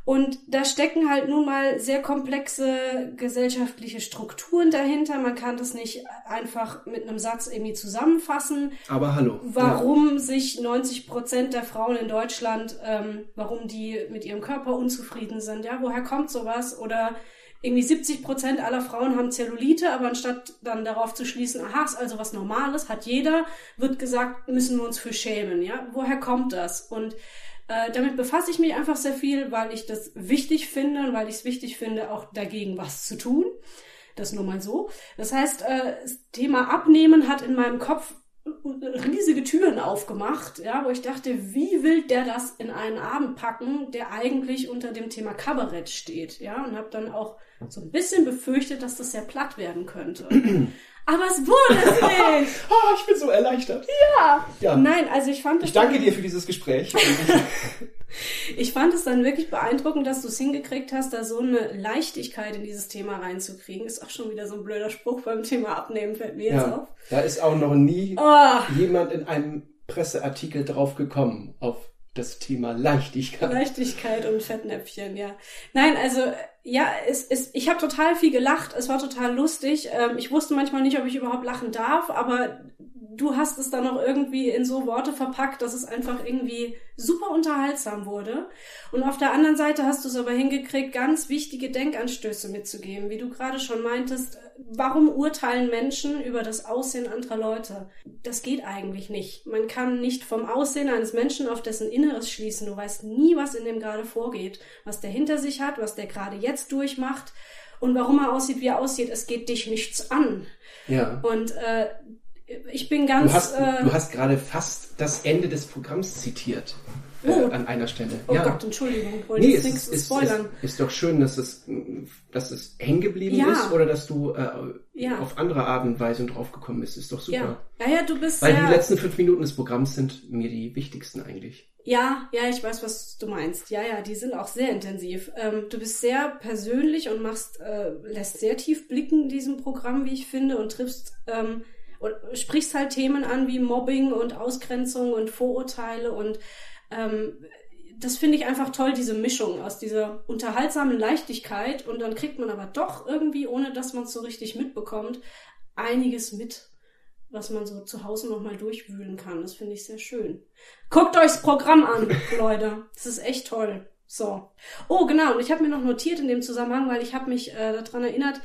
Und da stecken halt nun mal sehr komplexe gesellschaftliche Strukturen dahinter. Man kann das nicht einfach mit einem Satz irgendwie zusammenfassen. Aber hallo. Warum ja. sich 90 Prozent der Frauen in Deutschland, ähm, warum die mit ihrem Körper unzufrieden sind. Ja, woher kommt sowas? Oder irgendwie 70 Prozent aller Frauen haben Zellulite, aber anstatt dann darauf zu schließen, aha, ist also was Normales, hat jeder, wird gesagt, müssen wir uns für schämen. Ja, woher kommt das? Und äh, damit befasse ich mich einfach sehr viel, weil ich das wichtig finde und weil ich es wichtig finde, auch dagegen was zu tun. Das nur mal so. Das heißt, äh, das Thema Abnehmen hat in meinem Kopf riesige Türen aufgemacht, ja, wo ich dachte, wie will der das in einen Abend packen, der eigentlich unter dem Thema Kabarett steht, ja, und habe dann auch so ein bisschen befürchtet, dass das sehr platt werden könnte. Aber es wurde es *laughs* nicht. oh, ich bin so erleichtert. Ja. ja. Nein, also ich fand es. Ich danke dir für dieses Gespräch. *laughs* ich fand es dann wirklich beeindruckend, dass du es hingekriegt hast, da so eine Leichtigkeit in dieses Thema reinzukriegen. Ist auch schon wieder so ein blöder Spruch beim Thema Abnehmen, fällt mir ja. jetzt auf. Da ist auch noch nie oh. jemand in einem Presseartikel drauf gekommen, auf das Thema Leichtigkeit. Leichtigkeit und Fettnäpfchen, ja. Nein, also ja, es, es, ich habe total viel gelacht. Es war total lustig. Ähm, ich wusste manchmal nicht, ob ich überhaupt lachen darf, aber du hast es dann noch irgendwie in so Worte verpackt, dass es einfach irgendwie super unterhaltsam wurde. Und auf der anderen Seite hast du es aber hingekriegt, ganz wichtige Denkanstöße mitzugeben, wie du gerade schon meintest. Warum urteilen Menschen über das Aussehen anderer Leute? Das geht eigentlich nicht. Man kann nicht vom Aussehen eines Menschen auf dessen Inneres schließen. Du weißt nie, was in dem gerade vorgeht, was der hinter sich hat, was der gerade jetzt durchmacht und warum er aussieht, wie er aussieht. Es geht dich nichts an. Ja. Und äh, ich bin ganz. Du hast, äh, du hast gerade fast das Ende des Programms zitiert. Äh, oh. an einer Stelle. Oh ja. Gott, Entschuldigung, wollte nee, jetzt nichts ist, spoilern. Ist, ist, doch schön, dass es, dass es hängen geblieben ja. ist oder dass du äh, ja. auf andere Art und Weise drauf gekommen bist. Ist doch super. Ja, ja, ja du bist Weil die letzten fünf Minuten des Programms sind mir die wichtigsten eigentlich. Ja, ja, ich weiß, was du meinst. Ja, ja, die sind auch sehr intensiv. Ähm, du bist sehr persönlich und machst, äh, lässt sehr tief blicken in diesem Programm, wie ich finde, und triffst ähm, und sprichst halt Themen an wie Mobbing und Ausgrenzung und Vorurteile und ähm, das finde ich einfach toll, diese Mischung aus dieser unterhaltsamen Leichtigkeit und dann kriegt man aber doch irgendwie, ohne dass man es so richtig mitbekommt, einiges mit, was man so zu Hause nochmal durchwühlen kann. Das finde ich sehr schön. Guckt euch das Programm an, Leute. Das ist echt toll. So. Oh, genau. Und ich habe mir noch notiert in dem Zusammenhang, weil ich habe mich äh, daran erinnert,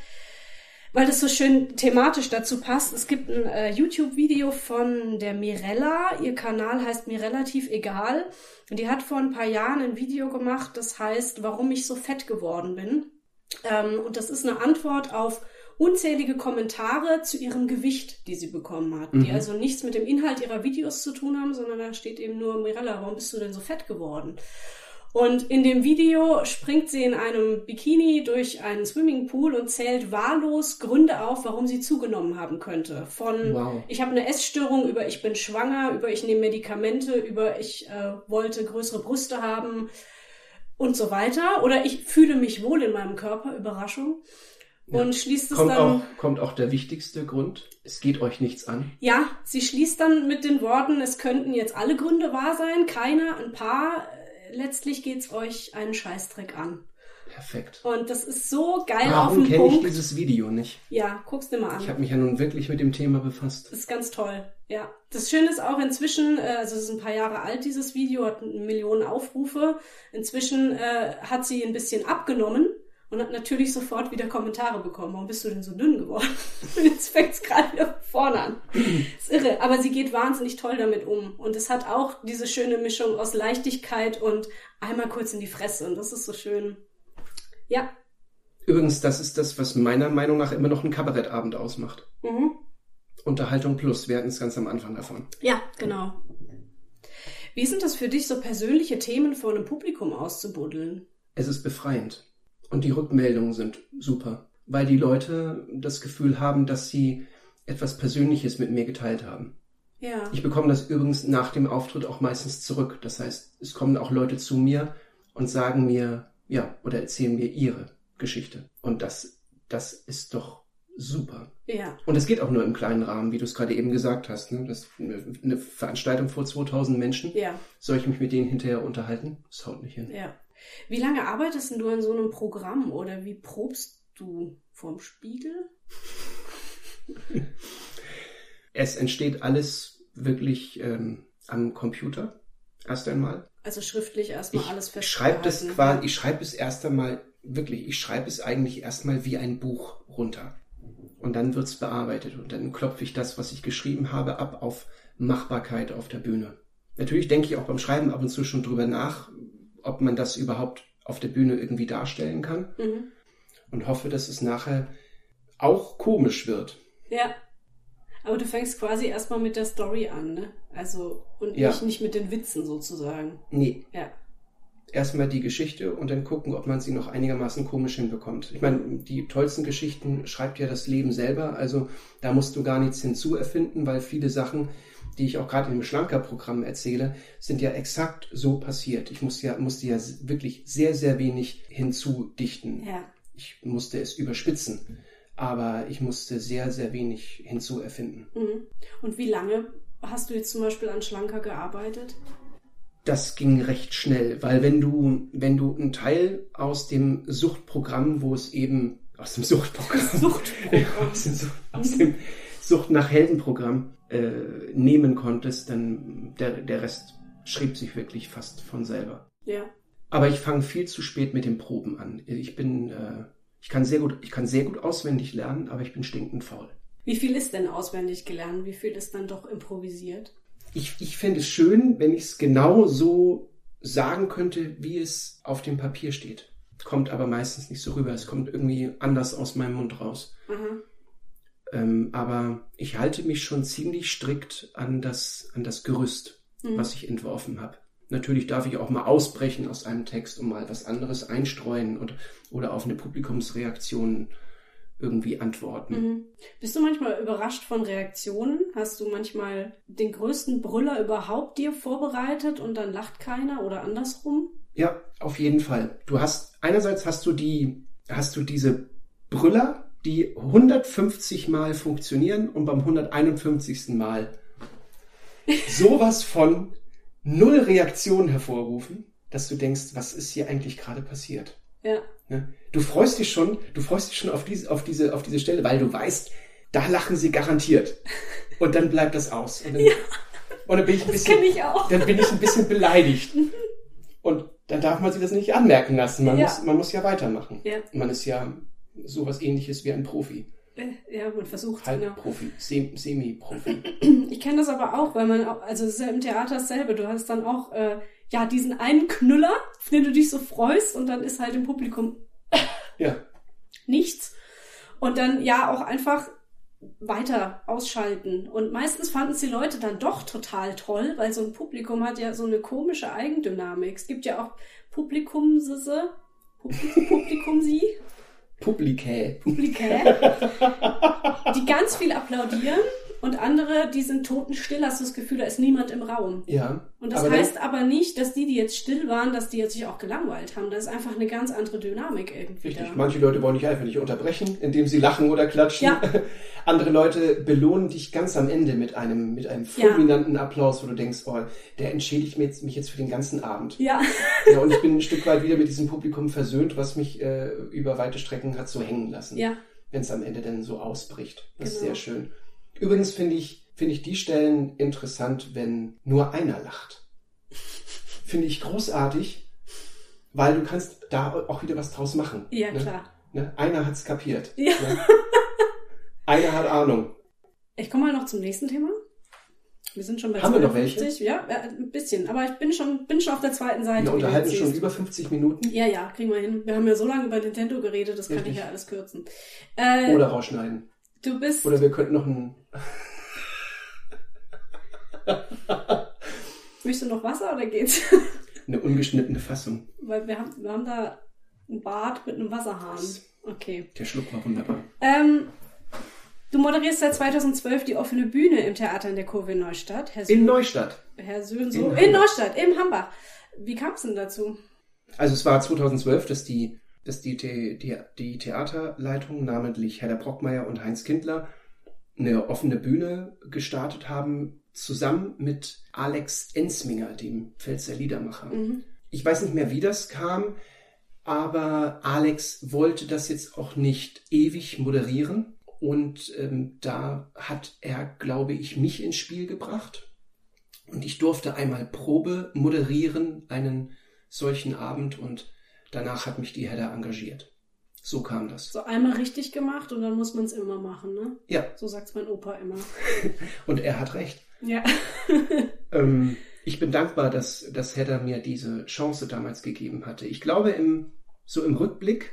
weil das so schön thematisch dazu passt. Es gibt ein äh, YouTube-Video von der Mirella. Ihr Kanal heißt mir relativ egal. Und die hat vor ein paar Jahren ein Video gemacht, das heißt, warum ich so fett geworden bin. Ähm, und das ist eine Antwort auf unzählige Kommentare zu ihrem Gewicht, die sie bekommen hat, mhm. die also nichts mit dem Inhalt ihrer Videos zu tun haben, sondern da steht eben nur, Mirella, warum bist du denn so fett geworden? Und in dem Video springt sie in einem Bikini durch einen Swimmingpool und zählt wahllos Gründe auf, warum sie zugenommen haben könnte. Von wow. ich habe eine Essstörung über ich bin schwanger, über ich nehme Medikamente, über ich äh, wollte größere Brüste haben und so weiter. Oder ich fühle mich wohl in meinem Körper, Überraschung. Ja. Und schließt es kommt dann. Auch, kommt auch der wichtigste Grund. Es geht euch nichts an. Ja, sie schließt dann mit den Worten, es könnten jetzt alle Gründe wahr sein, keiner, ein paar letztlich geht's euch einen Scheißdreck an. Perfekt. Und das ist so geil Warum auf den kenne Punkt. ich dieses Video nicht? Ja, guck's dir mal an. Ich habe mich ja nun wirklich mit dem Thema befasst. Das ist ganz toll. Ja. Das Schöne ist auch inzwischen, äh, also es ist ein paar Jahre alt, dieses Video, hat Millionen Aufrufe. Inzwischen äh, hat sie ein bisschen abgenommen und hat natürlich sofort wieder Kommentare bekommen. Warum bist du denn so dünn geworden? *laughs* Jetzt fängt's gerade wieder vorne an. ist irre. Aber sie geht wahnsinnig toll damit um. Und es hat auch diese schöne Mischung aus Leichtigkeit und einmal kurz in die Fresse. Und das ist so schön. Ja. Übrigens, das ist das, was meiner Meinung nach immer noch einen Kabarettabend ausmacht. Mhm. Unterhaltung plus. Wir hatten es ganz am Anfang davon. Ja, genau. Wie sind das für dich, so persönliche Themen vor einem Publikum auszubuddeln? Es ist befreiend. Und die Rückmeldungen sind super, weil die Leute das Gefühl haben, dass sie etwas Persönliches mit mir geteilt haben. Ja. Ich bekomme das übrigens nach dem Auftritt auch meistens zurück. Das heißt, es kommen auch Leute zu mir und sagen mir, ja, oder erzählen mir ihre Geschichte. Und das, das ist doch super. Ja. Und es geht auch nur im kleinen Rahmen, wie du es gerade eben gesagt hast. Ne? Das eine Veranstaltung vor 2000 Menschen. Ja. Soll ich mich mit denen hinterher unterhalten? Das haut nicht hin. Ja. Wie lange arbeitest denn du an so einem Programm oder wie probst du vorm Spiegel? *laughs* Es entsteht alles wirklich ähm, am Computer erst einmal. Also schriftlich erstmal alles festgehalten. quasi, ich schreibe es erst einmal wirklich, ich schreibe es eigentlich erstmal wie ein Buch runter. Und dann wird's bearbeitet und dann klopfe ich das, was ich geschrieben habe, ab auf Machbarkeit auf der Bühne. Natürlich denke ich auch beim Schreiben ab und zu schon drüber nach, ob man das überhaupt auf der Bühne irgendwie darstellen kann Mhm. und hoffe, dass es nachher auch komisch wird. Ja. Aber du fängst quasi erstmal mit der Story an, ne? Also, und Ja. nicht, nicht mit den Witzen sozusagen. Nee, Ja. Erstmal die Geschichte und dann gucken, ob man sie noch einigermaßen komisch hinbekommt. Ich meine, die tollsten Geschichten schreibt ja das Leben selber, also da musst du gar nichts hinzuerfinden, weil viele Sachen, die ich auch gerade im Schlanker-Programm erzähle, sind ja exakt so passiert. Ich musste ja, musste ja wirklich sehr, sehr wenig hinzudichten. Ja. Ich musste es überspitzen, aber ich musste sehr, sehr wenig hinzuerfinden. Mhm. Und wie lange hast du jetzt zum Beispiel an Schlanker gearbeitet? Das ging recht schnell, weil wenn du, wenn du einen Teil aus dem Suchtprogramm, wo es eben aus dem Suchtprogramm, Suchtprogramm. *laughs* aus, dem, Sucht- aus dem Sucht nach Heldenprogramm äh, nehmen konntest, dann der, der Rest schrieb sich wirklich fast von selber. Ja. Aber ich fange viel zu spät mit den Proben an. Ich bin, äh, ich kann sehr gut, ich kann sehr gut auswendig lernen, aber ich bin stinkend faul. Wie viel ist denn auswendig gelernt? Wie viel ist dann doch improvisiert? Ich, ich fände es schön, wenn ich es genau so sagen könnte, wie es auf dem Papier steht. Kommt aber meistens nicht so rüber. Es kommt irgendwie anders aus meinem Mund raus. Aha. Ähm, aber ich halte mich schon ziemlich strikt an das, an das Gerüst, Mhm. was ich entworfen habe. Natürlich darf ich auch mal ausbrechen aus einem Text und mal was anderes einstreuen und, oder auf eine Publikumsreaktion irgendwie antworten. Mhm. Bist du manchmal überrascht von Reaktionen? Hast du manchmal den größten Brüller überhaupt dir vorbereitet und dann lacht keiner oder andersrum? Ja, auf jeden Fall. Du hast, einerseits hast du die, hast du diese Brüller, die 150 Mal funktionieren und beim 151. Mal *laughs* sowas von null Reaktion hervorrufen, dass du denkst, was ist hier eigentlich gerade passiert? Ja. Ne? Du freust dich schon, du freust dich schon auf diese, auf diese, auf diese Stelle, weil du weißt, da lachen sie garantiert. Und dann bleibt das aus. Und dann, und dann bin ich ein bisschen, ich auch. dann bin ich ein bisschen beleidigt. Und dann darf man sich das nicht anmerken lassen. Man, Ja. muss, man muss ja weitermachen. Ja. Man ist ja sowas ähnliches wie ein Profi. Äh, Ja, man versucht Halb genau. Profi, Sem- Semi-Profi. Ich kenne das aber auch, weil man auch, also es ist ja im Theater dasselbe. Du hast dann auch, äh, ja, diesen einen Knüller, auf den du dich so freust und dann ist halt im Publikum ja. nichts. Und dann ja auch einfach weiter ausschalten. Und meistens fanden es die Leute dann doch total toll, weil so ein Publikum hat ja so eine komische Eigendynamik. Es gibt ja auch Publikumsisse, Publikum, Publikum sie, Publikä. Publikä, die ganz viel applaudieren und andere, die sind totenstill, hast du das Gefühl, da ist niemand im Raum. Ja. Und das aber heißt aber nicht, dass die, die jetzt still waren, dass die jetzt sich auch gelangweilt haben. Das ist einfach eine ganz andere Dynamik irgendwie Richtig. da. Manche Leute wollen dich einfach nicht unterbrechen, indem sie lachen oder klatschen. Ja. *laughs* Andere Leute belohnen dich ganz am Ende mit einem, mit einem Ja. fulminanten Applaus, wo du denkst, oh, der entschädigt mich jetzt, mich jetzt für den ganzen Abend. Ja, *laughs* Ja, und ich bin ein Stück weit wieder mit diesem Publikum versöhnt, was mich äh, über weite Strecken hat so hängen lassen. ja, Wenn es am Ende dann so ausbricht. Das ist Genau. sehr schön. Übrigens finde ich, finde ich die Stellen interessant, wenn nur einer lacht. Finde ich großartig, weil du kannst da auch wieder was draus machen. ja, ne? klar. Ne? Einer hat's kapiert. Ja. Ne? Einer hat Ahnung. Ich komme mal noch zum nächsten Thema. Wir sind schon bei Haben wir noch 52. Ja, äh, ein bisschen. Aber ich bin schon, bin schon auf der zweiten Seite. Wir unterhalten schon über 50 Minuten. Ja, ja, kriegen wir hin. Wir haben ja so lange über Nintendo geredet, das kann Richtig. ich ja alles kürzen. Äh, Oder rausschneiden. Du bist. Oder wir könnten noch ein. Möchtest du noch Wasser oder geht's? eine ungeschnittene Fassung. Weil wir haben, wir haben da ein Bad mit einem Wasserhahn. Okay. Der Schluck war wunderbar. Ähm, du moderierst seit 2012 die offene Bühne im Theater in der Kurve in Neustadt. Herr, In Neustadt. Herr Söhnso. In In. Neustadt, im Hambach. Wie kam es denn dazu? Also es war 2012, dass die dass die, die, die Theaterleitung, namentlich Hedda Brockmeier und Heinz Kindler, eine offene Bühne gestartet haben, zusammen mit Alex Ensminger, dem Pfälzer Liedermacher. Mhm. Ich weiß nicht mehr, wie das kam, aber Alex wollte das jetzt auch nicht ewig moderieren. Und ähm, da hat er, glaube ich, mich ins Spiel gebracht. Und ich durfte einmal Probe moderieren, einen solchen Abend. Und danach hat mich die Hedda engagiert. So kam das. So einmal richtig gemacht und dann muss man es immer machen, ne? Ja. So sagt mein Opa immer. *laughs* und er hat recht. Ja. *laughs* ähm, ich bin dankbar, dass, dass Hedda mir diese Chance damals gegeben hatte. Ich glaube, im, so im Rückblick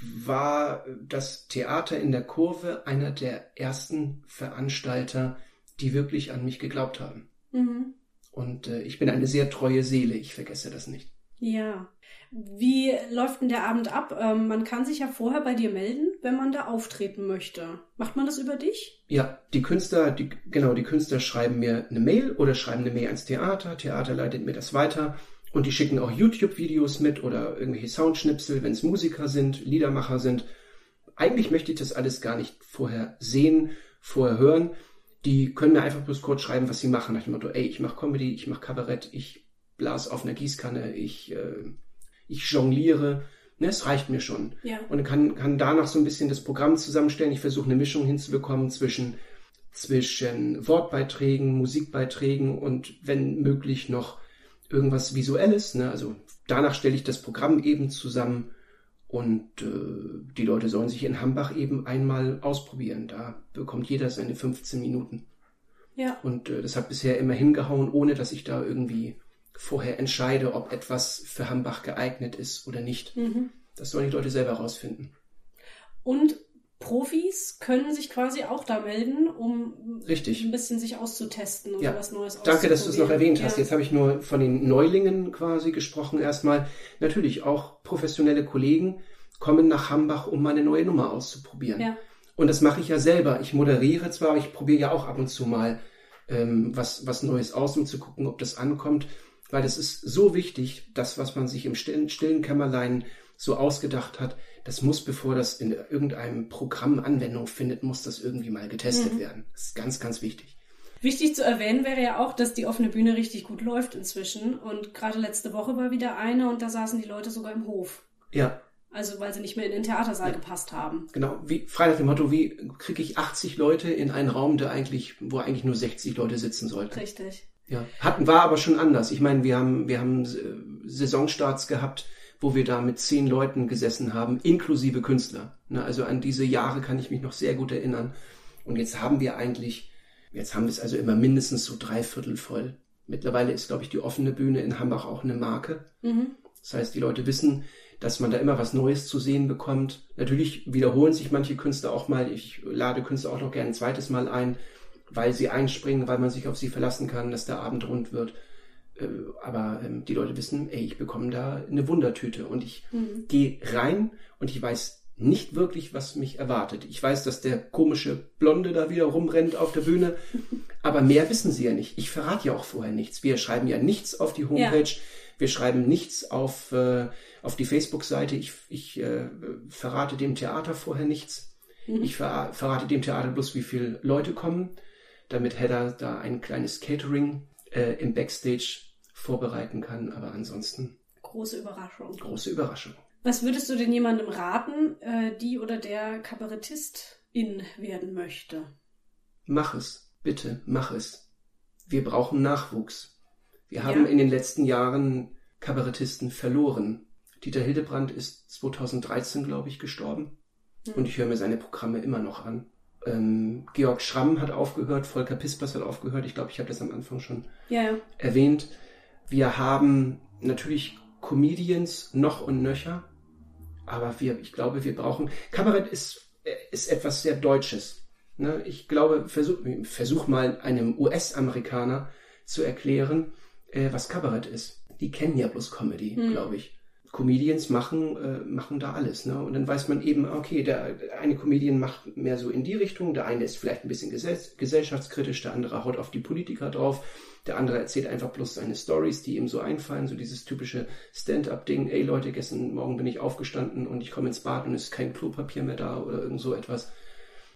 war das Theater in der Kurve einer der ersten Veranstalter, die wirklich an mich geglaubt haben. Mhm. Und äh, ich bin eine sehr treue Seele, ich vergesse das nicht. Ja. Wie läuft denn der Abend ab? Ähm, man kann sich ja vorher bei dir melden, wenn man da auftreten möchte. Macht man das über dich? Ja, die Künstler, die, genau, die Künstler schreiben mir eine Mail oder schreiben eine Mail ans Theater. Theater leitet mir das weiter. Und die schicken auch YouTube-Videos mit oder irgendwelche Soundschnipsel, wenn es Musiker sind, Liedermacher sind. Eigentlich möchte ich das alles gar nicht vorher sehen, vorher hören. Die können mir einfach bloß kurz schreiben, was sie machen. Nach dem Motto, ey, ich mache Comedy, ich mache Kabarett, ich blas auf einer Gießkanne, ich, äh, ich jongliere. Ne, es reicht mir schon. Ja. Und kann, kann danach so ein bisschen das Programm zusammenstellen. Ich versuche eine Mischung hinzubekommen zwischen, zwischen Wortbeiträgen, Musikbeiträgen und wenn möglich noch irgendwas Visuelles. Ne? Also danach stelle ich das Programm eben zusammen und äh, die Leute sollen sich in Hambach eben einmal ausprobieren. Da bekommt jeder seine 15 Minuten. Ja. Und äh, das hat bisher immer hingehauen, ohne dass ich da irgendwie vorher entscheide, ob etwas für Hambach geeignet ist oder nicht. Mhm. Das sollen die Leute selber rausfinden. Und Profis können sich quasi auch da melden, um Richtig. ein bisschen sich auszutesten und ja. was Neues Danke, dass du es noch erwähnt hast. Ja. Jetzt habe ich nur von den Neulingen quasi gesprochen erstmal. Natürlich auch professionelle Kollegen kommen nach Hambach, um meine neue Nummer auszuprobieren. Ja. Und das mache ich ja selber. Ich moderiere zwar, aber ich probiere ja auch ab und zu mal ähm, was, was Neues aus, um zu gucken, ob das ankommt weil es ist so wichtig, das, was man sich im stillen, stillen Kämmerlein so ausgedacht hat, das muss, bevor das in irgendeinem Programm Anwendung findet, muss das irgendwie mal getestet mhm. werden. Das ist ganz, ganz wichtig. Wichtig zu erwähnen wäre ja auch, dass die offene Bühne richtig gut läuft inzwischen. Und gerade letzte Woche war wieder eine und da saßen die Leute sogar im Hof. Ja. Also weil sie nicht mehr in den Theatersaal ja. gepasst haben. Genau, wie frei nach dem Motto, wie kriege ich 80 Leute in einen Raum, der eigentlich, wo eigentlich nur 60 Leute sitzen sollten. Richtig. Ja, hatten war aber schon anders. Ich meine, wir haben, wir haben äh, Saisonstarts gehabt, wo wir da mit zehn Leuten gesessen haben, inklusive Künstler. Ne, also an diese Jahre kann ich mich noch sehr gut erinnern. Und jetzt haben wir eigentlich, jetzt haben wir es also immer mindestens so dreiviertel voll. Mittlerweile ist, glaube ich, die offene Bühne in Hambach auch eine Marke. Mhm. Das heißt, die Leute wissen, dass man da immer was Neues zu sehen bekommt. Natürlich wiederholen sich manche Künstler auch mal. Ich lade Künstler auch noch gerne ein zweites Mal ein weil sie einspringen, weil man sich auf sie verlassen kann, dass der Abend rund wird. Äh, aber ähm, die Leute wissen, ey, ich bekomme da eine Wundertüte und ich mhm. gehe rein und ich weiß nicht wirklich, was mich erwartet. Ich weiß, dass der komische Blonde da wieder rumrennt auf der Bühne, *laughs* aber mehr wissen sie ja nicht. Ich verrate ja auch vorher nichts. Wir schreiben ja nichts auf die Homepage, ja. wir schreiben nichts auf, äh, auf die Facebook-Seite. Ich, ich äh, verrate dem Theater vorher nichts. Mhm. Ich ver verrate dem Theater bloß, wie viele Leute kommen damit Hedda da ein kleines Catering äh, im Backstage vorbereiten kann. Aber ansonsten. Große Überraschung. Große Überraschung. Was würdest du denn jemandem raten, äh, die oder der Kabarettistin werden möchte? Mach es. Bitte, mach es. Wir brauchen Nachwuchs. Wir haben ja. in den letzten Jahren Kabarettisten verloren. Dieter Hildebrand ist 2013, glaube ich, gestorben. Hm. Und ich höre mir seine Programme immer noch an. Ähm, Georg Schramm hat aufgehört, Volker Pispers hat aufgehört. Ich glaube, ich habe das am Anfang schon ja. erwähnt. Wir haben natürlich Comedians noch und nöcher, aber wir, ich glaube, wir brauchen. Kabarett ist, ist etwas sehr Deutsches. Ne? Ich glaube, versuch, versuch mal einem US-Amerikaner zu erklären, äh, was Kabarett ist. Die kennen ja bloß Comedy, hm. glaube ich. Comedians machen, äh, machen da alles. Ne? Und dann weiß man eben, okay, der, eine Comedian macht mehr so in die Richtung, der eine ist vielleicht ein bisschen gesell gesellschaftskritisch, der andere haut auf die Politiker drauf, Der andere erzählt einfach bloß seine Stories, die ihm so einfallen, so dieses typische Stand-up-Ding. Ey Leute, gestern Morgen bin ich aufgestanden und ich komme ins Bad und es ist kein Klopapier mehr da oder irgend so etwas.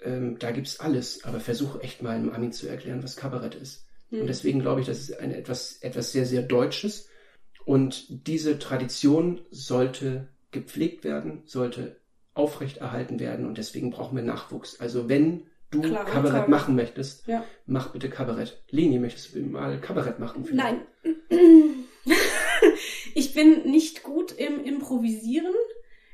Ähm, da gibt's alles, aber versuch echt mal einem Ami zu erklären, was Kabarett ist. Mhm. Und deswegen glaube ich, das ist eine etwas, etwas sehr, sehr Deutsches. Und diese Tradition sollte gepflegt werden, sollte aufrechterhalten werden und deswegen brauchen wir Nachwuchs. Also wenn du Klar, Kabarett sagen. machen möchtest, ja. mach bitte Kabarett. Leni, möchtest du mal Kabarett machen? Vielleicht? Nein. *laughs* ich bin nicht gut im Improvisieren.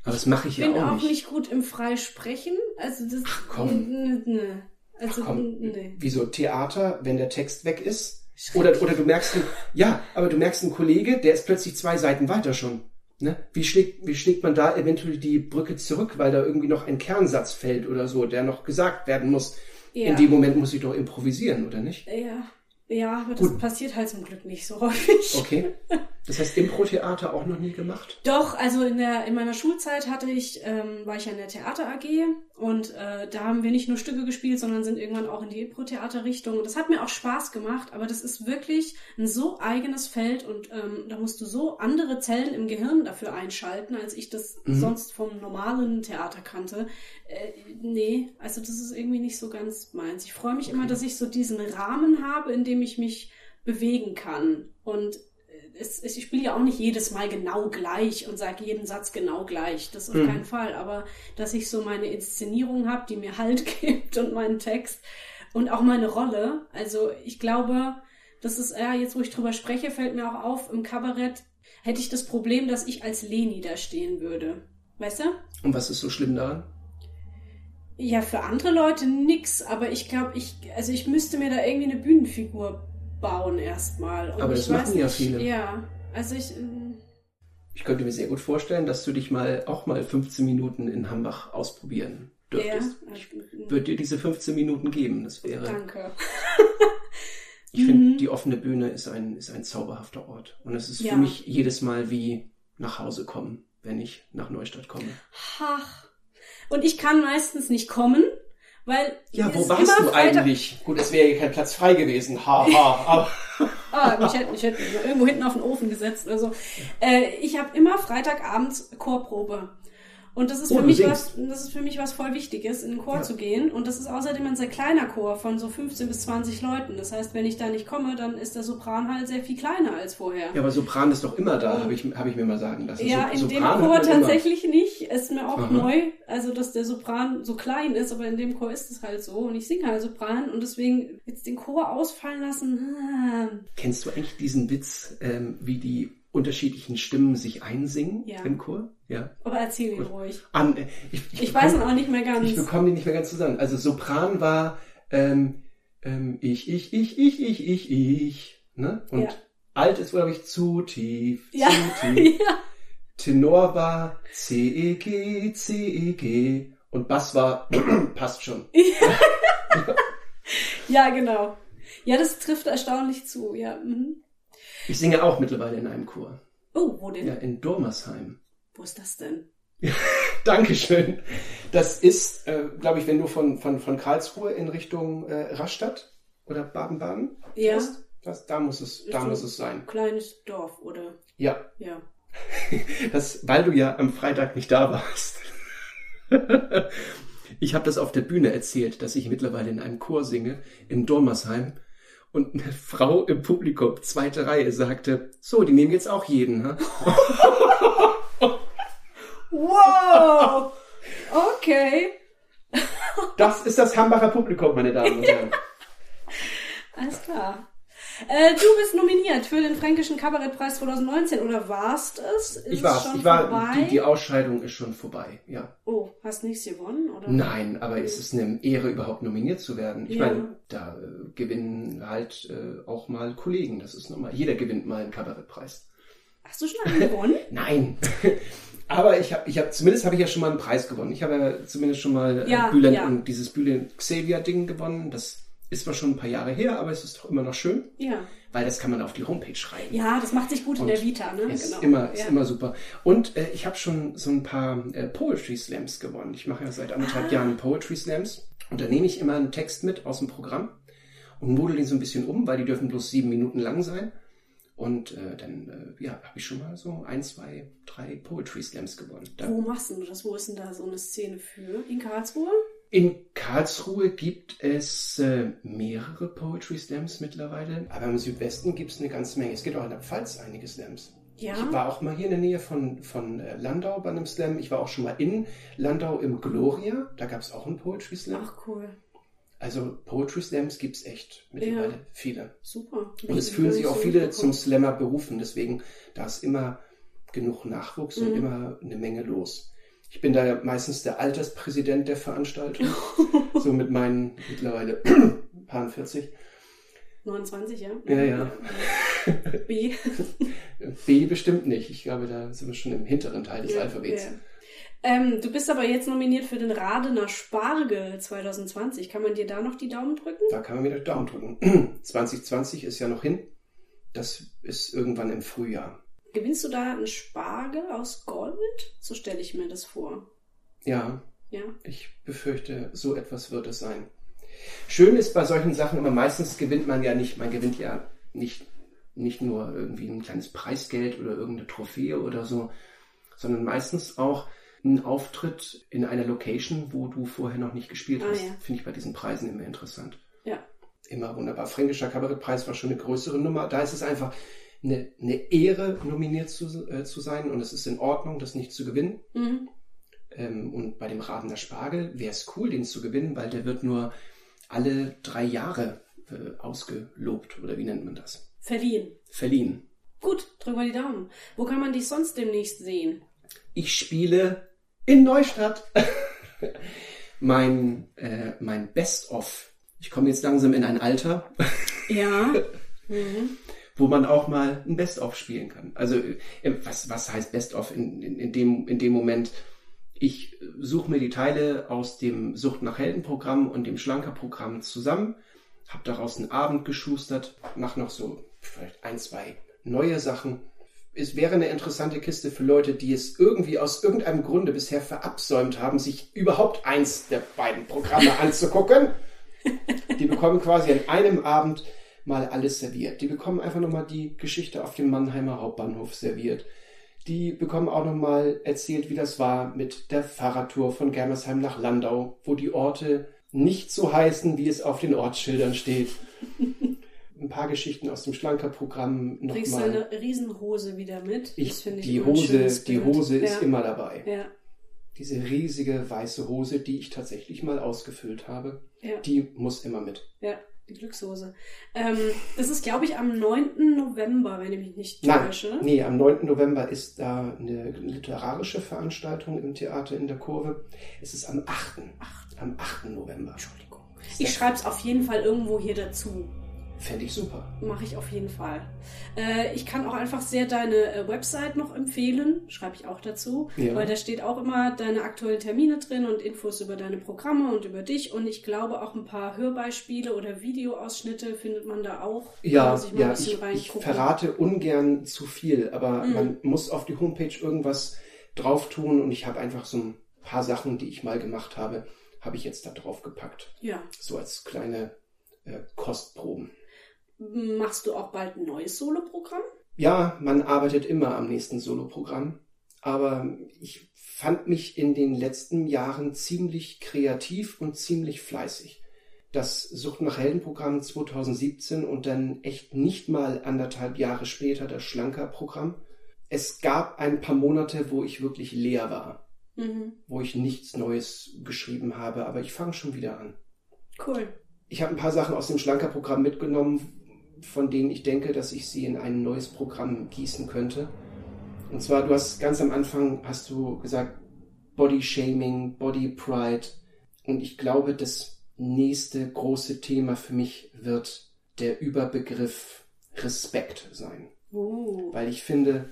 Aber das mache ich ja auch nicht. Ich bin auch nicht gut im Freisprechen. Also das. Ach komm. Ne, Also Ach komm. Nee. Wieso Theater, wenn der Text weg ist? Oder, oder du merkst, ja, aber du merkst einen Kollege, der ist plötzlich zwei Seiten weiter schon. Ne? Wie, schlägt, wie schlägt man da eventuell die Brücke zurück, weil da irgendwie noch ein Kernsatz fällt oder so, der noch gesagt werden muss? Ja. In dem Moment muss ich doch improvisieren, oder nicht? Ja. Ja, aber das Gut. passiert halt zum Glück nicht so häufig. Okay. *laughs* Das heißt, Impro-Theater auch noch nie gemacht? Doch, also in der in meiner Schulzeit hatte ich, ähm, war ich ja in der Theater AG und äh, da haben wir nicht nur Stücke gespielt, sondern sind irgendwann auch in die Impro-Theater-Richtung. Das hat mir auch Spaß gemacht, aber das ist wirklich ein so eigenes Feld und ähm, da musst du so andere Zellen im Gehirn dafür einschalten, als ich das mhm. sonst vom normalen Theater kannte. Äh, nee, also das ist irgendwie nicht so ganz meins. Ich freue mich okay. immer, dass ich so diesen Rahmen habe, in dem ich mich bewegen kann und es, ich spiele ja auch nicht jedes Mal genau gleich und sage jeden Satz genau gleich. Das auf mhm. keinen Fall. Aber dass ich so meine Inszenierung habe, die mir Halt *laughs* gibt und meinen Text und auch meine Rolle. Also ich glaube, das ist, ja, jetzt wo ich drüber spreche, fällt mir auch auf, im Kabarett hätte ich das Problem, dass ich als Leni da stehen würde. Weißt du? Und was ist so schlimm daran? Ja, für andere Leute nix, aber ich glaube, ich, also ich müsste mir da irgendwie eine Bühnenfigur bauen erstmal. Aber das machen nicht, ja viele. Ja, also ich. Ähm, ich könnte mir sehr gut vorstellen, dass du dich mal auch mal 15 Minuten in Hambach ausprobieren dürftest. Ja, ich würde dir diese 15 Minuten geben. Das wäre. Danke. *laughs* ich finde, mhm. die offene Bühne ist ein, ist ein zauberhafter Ort. Und es ist ja. für mich jedes Mal wie nach Hause kommen, wenn ich nach Neustadt komme. Ach. Und ich kann meistens nicht kommen, weil ja, wo warst du eigentlich? Gut, es wäre kein Platz frei gewesen. Ha, ha, aber. *laughs* ah, mich hätte, mich hätte irgendwo hinten auf den Ofen gesetzt. Also, äh, ich habe immer Freitagabends Chorprobe. Und das ist oh, für mich was, das ist für mich was voll Wichtiges, in den Chor ja. zu gehen. Und das ist außerdem ein sehr kleiner Chor von so 15 bis 20 Leuten. Das heißt, wenn ich da nicht komme, dann ist der Sopran halt sehr viel kleiner als vorher. Ja, aber Sopran ist doch immer da, habe ich, hab ich mir mal sagen lassen. Ja, so, in Sopran dem Chor tatsächlich immer. Ist mir auch Aha. neu, also dass der Sopran so klein ist, aber in dem Chor ist es halt so. Und ich singe halt Sopran und deswegen jetzt den Chor ausfallen lassen. Ah. Kennst du eigentlich diesen Witz, ähm, wie die unterschiedlichen Stimmen sich einsingen ja. im Chor. Ja. Aber erzähl ihn ruhig. An, ich, ich, ich bekomme, weiß ihn auch nicht mehr ganz. Ich bekomme ihn nicht mehr ganz zusammen. Also Sopran war ähm, ähm, ich, ich, ich, ich, ich, ich, ich. Ne? Und ja. alt ist, glaube ich, zu tief, ja. zu *laughs* tief. ja. Tenor war C, E, G, C, E, G. Und Bass war *clears throat* passt schon. Ja. *laughs* ja, genau. Ja, das trifft erstaunlich zu, ja. Mhm. Ich singe auch mittlerweile in einem Chor. Oh, wo denn? Ja, in Dormersheim. Wo ist das denn? *laughs* Dankeschön. Das ist, äh, glaube ich, wenn du von, von, von Karlsruhe in Richtung äh, Rastatt oder Baden-Baden ja. das, da muss es, da muss es sein. Kleines Dorf, oder? Ja. Ja. *laughs* Das, weil du ja am Freitag nicht da warst. *laughs* ich habe das auf der Bühne erzählt, dass ich mittlerweile in einem Chor singe in Dormersheim und eine Frau im Publikum, zweite Reihe, sagte, so, die nehmen jetzt auch jeden. Ne? *laughs* wow! Okay. Das ist das Hambacher Publikum, meine Damen und Herren. Alles klar. Äh, du bist nominiert für den Fränkischen Kabarettpreis 2019 oder warst es? Ist ich war's. Es ich war. Die, die, Ausscheidung ist schon vorbei. Ja. Oh, hast nichts gewonnen oder? Nein, aber ist es eine Ehre, überhaupt nominiert zu werden? Ich ja. meine, da äh, gewinnen halt äh, auch mal Kollegen. Das ist normal. Jeder gewinnt mal einen Kabarettpreis. Hast du schon einen gewonnen? *laughs* Nein. *laughs* Aber ich habe, ich habe, zumindest habe ich ja schon mal einen Preis gewonnen. Ich habe ja zumindest schon mal äh, ja, Bülent ja. und dieses Bülent Xavier Ding gewonnen. Das ist zwar schon ein paar Jahre her, aber es ist doch immer noch schön. Ja. Weil das kann man auf die Homepage schreiben. Ja, das macht sich gut und in der Vita, ne? Ist genau. immer, ist ja. immer super. Und äh, ich habe schon so ein paar äh, Poetry Slams gewonnen. Ich mache ja seit anderthalb ah. Jahren Poetry Slams. Und da nehme ich immer einen Text mit aus dem Programm und model den so ein bisschen um, weil die dürfen bloß sieben Minuten lang sein. Und äh, dann äh, ja, habe ich schon mal so ein, zwei, drei Poetry Slams gewonnen. Da Wo machst du das? Wo ist denn da so eine Szene für? In Karlsruhe? In Karlsruhe gibt es äh, mehrere Poetry Slams mittlerweile, aber im Südwesten gibt es eine ganze Menge. Es gibt auch in der Pfalz einige Slams. Ja. Ich war auch mal hier in der Nähe von, von äh, Landau bei einem Slam. Ich war auch schon mal in Landau im Gloria. Da gab es auch einen Poetry Slam. Ach cool. Also Poetry Slams gibt es echt mittlerweile Ja. viele. Super. Und es fühlen sich auch so viele zum Slammer berufen. Deswegen, da ist immer genug Nachwuchs und Mhm. immer eine Menge los. Ich bin da meistens der Alterspräsident der Veranstaltung. *laughs* so mit meinen mittlerweile *clears throat* paar 40. 29, ja? Ja, ja. *laughs* B. B *laughs* bestimmt nicht. Ich glaube, da sind wir schon im hinteren Teil des Ja, Alphabets. ja. Ähm, du bist aber jetzt nominiert für den Radener Spargel 2020. Kann man dir da noch die Daumen drücken? Da kann man wieder Daumen drücken. *clears throat* 2020 ist ja noch hin. Das ist irgendwann im Frühjahr. Gewinnst du da einen Spargel aus Gold? So stelle ich mir das vor. Ja, Ja. ich befürchte, so etwas wird es sein. Schön ist bei solchen Sachen immer, meistens gewinnt man ja nicht, man gewinnt ja nicht, nicht nur irgendwie ein kleines Preisgeld oder irgendeine Trophäe oder so, sondern meistens auch einen Auftritt in einer Location, wo du vorher noch nicht gespielt Ah, hast. ja. Finde ich bei diesen Preisen immer interessant. Ja. Immer wunderbar. Fränkischer Kabarettpreis war schon eine größere Nummer. Da ist es einfach eine, eine Ehre, nominiert zu, äh, zu sein und es ist in Ordnung, das nicht zu gewinnen. Mhm. Ähm, und bei dem Radener Spargel wäre es cool, den zu gewinnen, weil der wird nur alle drei Jahre äh, ausgelobt oder wie nennt man das? Verliehen. Verliehen. Gut, drück mal die Daumen. Wo kann man dich sonst demnächst sehen? Ich spiele in Neustadt *laughs* mein, äh, mein Best-of. Ich komme jetzt langsam in ein Alter, Ja. *laughs* Mhm. Wo man auch mal ein Best-of spielen kann. Also äh, was, was heißt Best-of in, in, in, dem, in dem Moment? Ich suche mir die Teile aus dem Sucht nach Helden Programm und dem Schlanker Programm zusammen, habe daraus einen Abend geschustert, mache noch so vielleicht ein, zwei neue Sachen. Es wäre eine interessante Kiste für Leute, die es irgendwie aus irgendeinem Grunde bisher verabsäumt haben, sich überhaupt eins der beiden Programme *laughs* anzugucken. Die bekommen quasi an einem Abend mal alles serviert. Die bekommen einfach nochmal die Geschichte auf dem Mannheimer Hauptbahnhof serviert. Die bekommen auch nochmal erzählt, wie das war mit der Fahrradtour von Germersheim nach Landau, wo die Orte nicht so heißen, wie es auf den Ortsschildern steht. *laughs* Ein paar Geschichten aus dem Schlanker-Programm Kriegst du nochmal. eine Riesenhose wieder mit? Ich, finde die ein Hose, die. Hose ist ja. immer dabei. Ja, Diese riesige weiße Hose, die ich tatsächlich mal ausgefüllt habe, ja, die muss immer mit. ja, die Glückshose. Ähm, das ist, glaube ich, am 9. November, wenn ich mich nicht Nein, täusche. nee, am 9. November ist da eine literarische Veranstaltung im Theater in der Kurve. Es ist am 8. Am 8. November. Entschuldigung. Ich schreibe es auf jeden Fall irgendwo hier dazu. Fände ich super. Mache ich auf jeden Fall. Äh, ich kann auch einfach sehr deine äh, Website noch empfehlen, schreibe ich auch dazu, Ja. weil da steht auch immer deine aktuellen Termine drin und Infos über deine Programme und über dich und ich glaube auch ein paar Hörbeispiele oder Videoausschnitte findet man da auch. Ja, ein ja, ich, ich verrate ungern zu viel, aber Mhm. man muss auf die Homepage irgendwas drauf tun und ich habe einfach so ein paar Sachen, die ich mal gemacht habe, habe ich jetzt da drauf gepackt. Ja. So als kleine äh, Kostproben. Machst du auch bald ein neues Soloprogramm? Ja, man arbeitet immer am nächsten Soloprogramm, aber ich fand mich in den letzten Jahren ziemlich kreativ und ziemlich fleißig. Das Sucht nach Helden-Programm 2017 und dann echt nicht mal anderthalb Jahre später das Schlanker-Programm. Es gab ein paar Monate, wo ich wirklich leer war, Mhm. wo ich nichts Neues geschrieben habe, aber ich fange schon wieder an. Cool. Ich habe ein paar Sachen aus dem Schlanker-Programm mitgenommen, von denen ich denke, dass ich sie in ein neues Programm gießen könnte. Und zwar, du hast ganz am Anfang hast du gesagt Body Shaming, Body Pride. Und ich glaube, das nächste große Thema für mich wird der Überbegriff Respekt sein. Uh. Weil ich finde,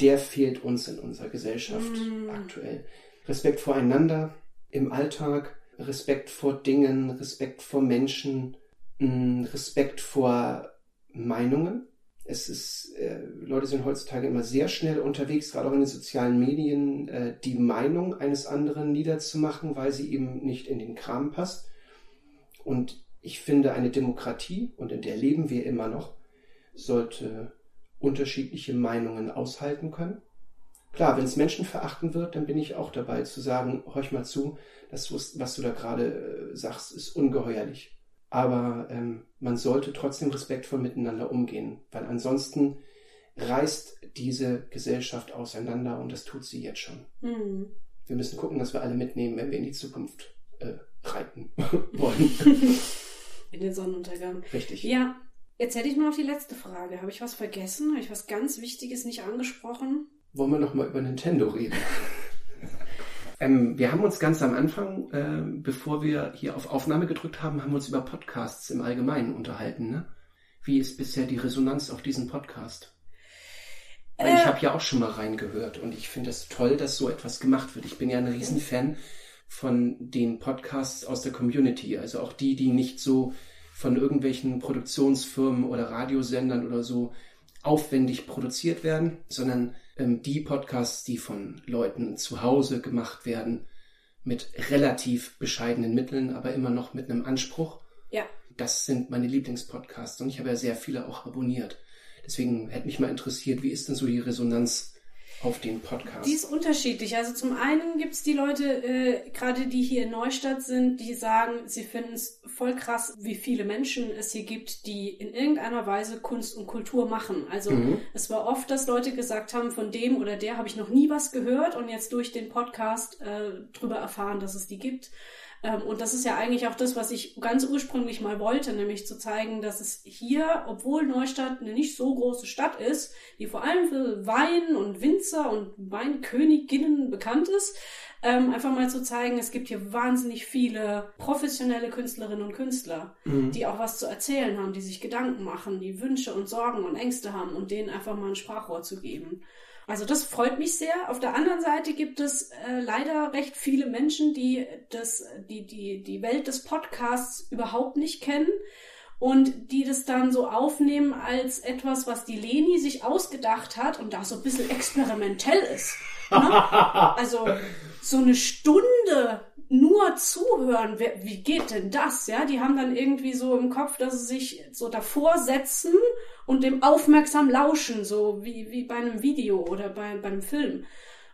der fehlt uns in unserer Gesellschaft Mm. aktuell. Respekt voreinander im Alltag, Respekt vor Dingen, Respekt vor Menschen, Respekt vor Meinungen. Es ist, äh, Leute sind heutzutage immer sehr schnell unterwegs, gerade auch in den sozialen Medien, äh, die Meinung eines anderen niederzumachen, weil sie eben nicht in den Kram passt. Und Ich finde, eine Demokratie, und in der leben wir immer noch, sollte unterschiedliche Meinungen aushalten können. Klar, wenn es Menschen verachten wird, dann bin ich auch dabei zu sagen, horch mal zu, das, was du da gerade äh, sagst, ist ungeheuerlich. Aber ähm, man sollte trotzdem respektvoll miteinander umgehen, weil ansonsten reißt diese Gesellschaft auseinander und das tut sie jetzt schon. Mhm. Wir müssen gucken, dass wir alle mitnehmen, wenn wir in die Zukunft äh, reiten *laughs* wollen. In den Sonnenuntergang. Richtig. Ja, jetzt hätte ich noch die letzte Frage. Habe ich was vergessen? Habe ich was ganz Wichtiges nicht angesprochen? Wollen wir noch mal über Nintendo reden? *laughs* ähm, wir haben uns ganz am Anfang, äh, bevor wir hier auf Aufnahme gedrückt haben, haben wir uns über Podcasts im Allgemeinen unterhalten. Ne? Wie ist bisher die Resonanz auf diesen Podcast? Weil ich äh. habe ja auch schon mal reingehört und ich finde es toll, dass so etwas gemacht wird. Ich bin ja ein Riesenfan von den Podcasts aus der Community, also auch die, die nicht so von irgendwelchen Produktionsfirmen oder Radiosendern oder so aufwendig produziert werden, sondern ähm, die Podcasts, die von Leuten zu Hause gemacht werden, mit relativ bescheidenen Mitteln, aber immer noch mit einem Anspruch. Ja. Das sind meine Lieblingspodcasts und ich habe ja sehr viele auch abonniert. Deswegen hätte mich mal interessiert, wie ist denn so die Resonanz auf den Podcast? Die ist unterschiedlich. Also zum einen gibt es die Leute, äh, gerade die hier in Neustadt sind, die sagen, sie finden es voll krass, wie viele Menschen es hier gibt, die in irgendeiner Weise Kunst und Kultur machen. Also mhm. es war oft, dass Leute gesagt haben, von dem oder der habe ich noch nie was gehört und jetzt durch den Podcast äh, drüber erfahren, dass es die gibt. Ähm, und das ist ja eigentlich auch das, was ich ganz ursprünglich mal wollte, nämlich zu zeigen, dass es hier, obwohl Neustadt eine nicht so große Stadt ist, die vor allem für Wein und Winzer und Weinköniginnen bekannt ist, ähm, einfach mal zu zeigen, es gibt hier wahnsinnig viele professionelle Künstlerinnen und Künstler, mhm. die auch was zu erzählen haben, die sich Gedanken machen, die Wünsche und Sorgen und Ängste haben und denen einfach mal ein Sprachrohr zu geben. Also das freut mich sehr. Auf der anderen Seite gibt es äh, leider recht viele Menschen, die das, die, die, die Welt des Podcasts überhaupt nicht kennen und die das dann so aufnehmen als etwas, was die Leni sich ausgedacht hat und da so ein bisschen experimentell ist. Ne? *laughs* Also so eine Stunde nur zuhören, wie geht denn das? Ja, die haben dann irgendwie so im Kopf, dass sie sich so davor setzen und dem aufmerksam lauschen, so wie, wie bei einem Video oder bei, beim Film.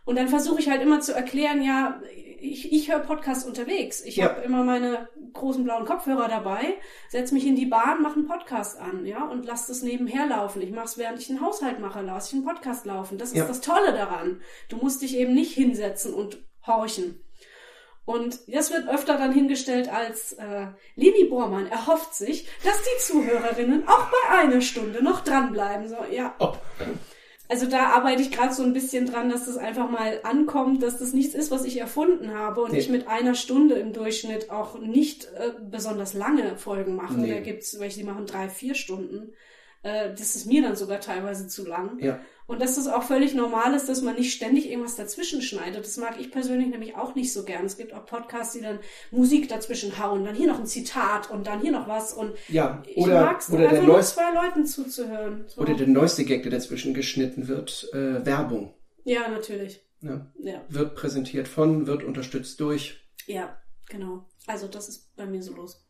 Und dann versuche ich halt immer zu erklären, ja, ich, ich höre Podcasts unterwegs. Ich ja. habe immer meine großen blauen Kopfhörer dabei, setze mich in die Bahn, mache einen Podcast an, ja, und lass das nebenher laufen. Ich mache es, während ich den Haushalt mache, lasse ich einen Podcast laufen. Das ist ja. das Tolle daran. Du musst dich eben nicht hinsetzen und horchen. Und das wird öfter dann hingestellt als äh, Leni Bormann erhofft sich, dass die Zuhörerinnen auch bei einer Stunde noch dranbleiben. So, ja. Oh. Also da arbeite ich gerade so ein bisschen dran, dass das einfach mal ankommt, dass das nichts ist, was ich erfunden habe und nee. ich mit einer Stunde im Durchschnitt auch nicht äh, besonders lange Folgen mache. Nee. Da gibt's welche, die machen drei, vier Stunden. Äh, das ist mir dann sogar teilweise zu lang. Ja. Und dass das auch völlig normal ist, dass man nicht ständig irgendwas dazwischen schneidet. Das mag ich persönlich nämlich auch nicht so gern. Es gibt auch Podcasts, die dann Musik dazwischen hauen, dann hier noch ein Zitat und dann hier noch was. Und ja, oder, ich oder der nur zwei Leuten zuzuhören. So. Oder der neueste Gag, der dazwischen geschnitten wird, äh, Werbung. Ja, natürlich. Ja. ja. Wird präsentiert von, wird unterstützt durch. Ja, genau. Also das ist bei mir so los.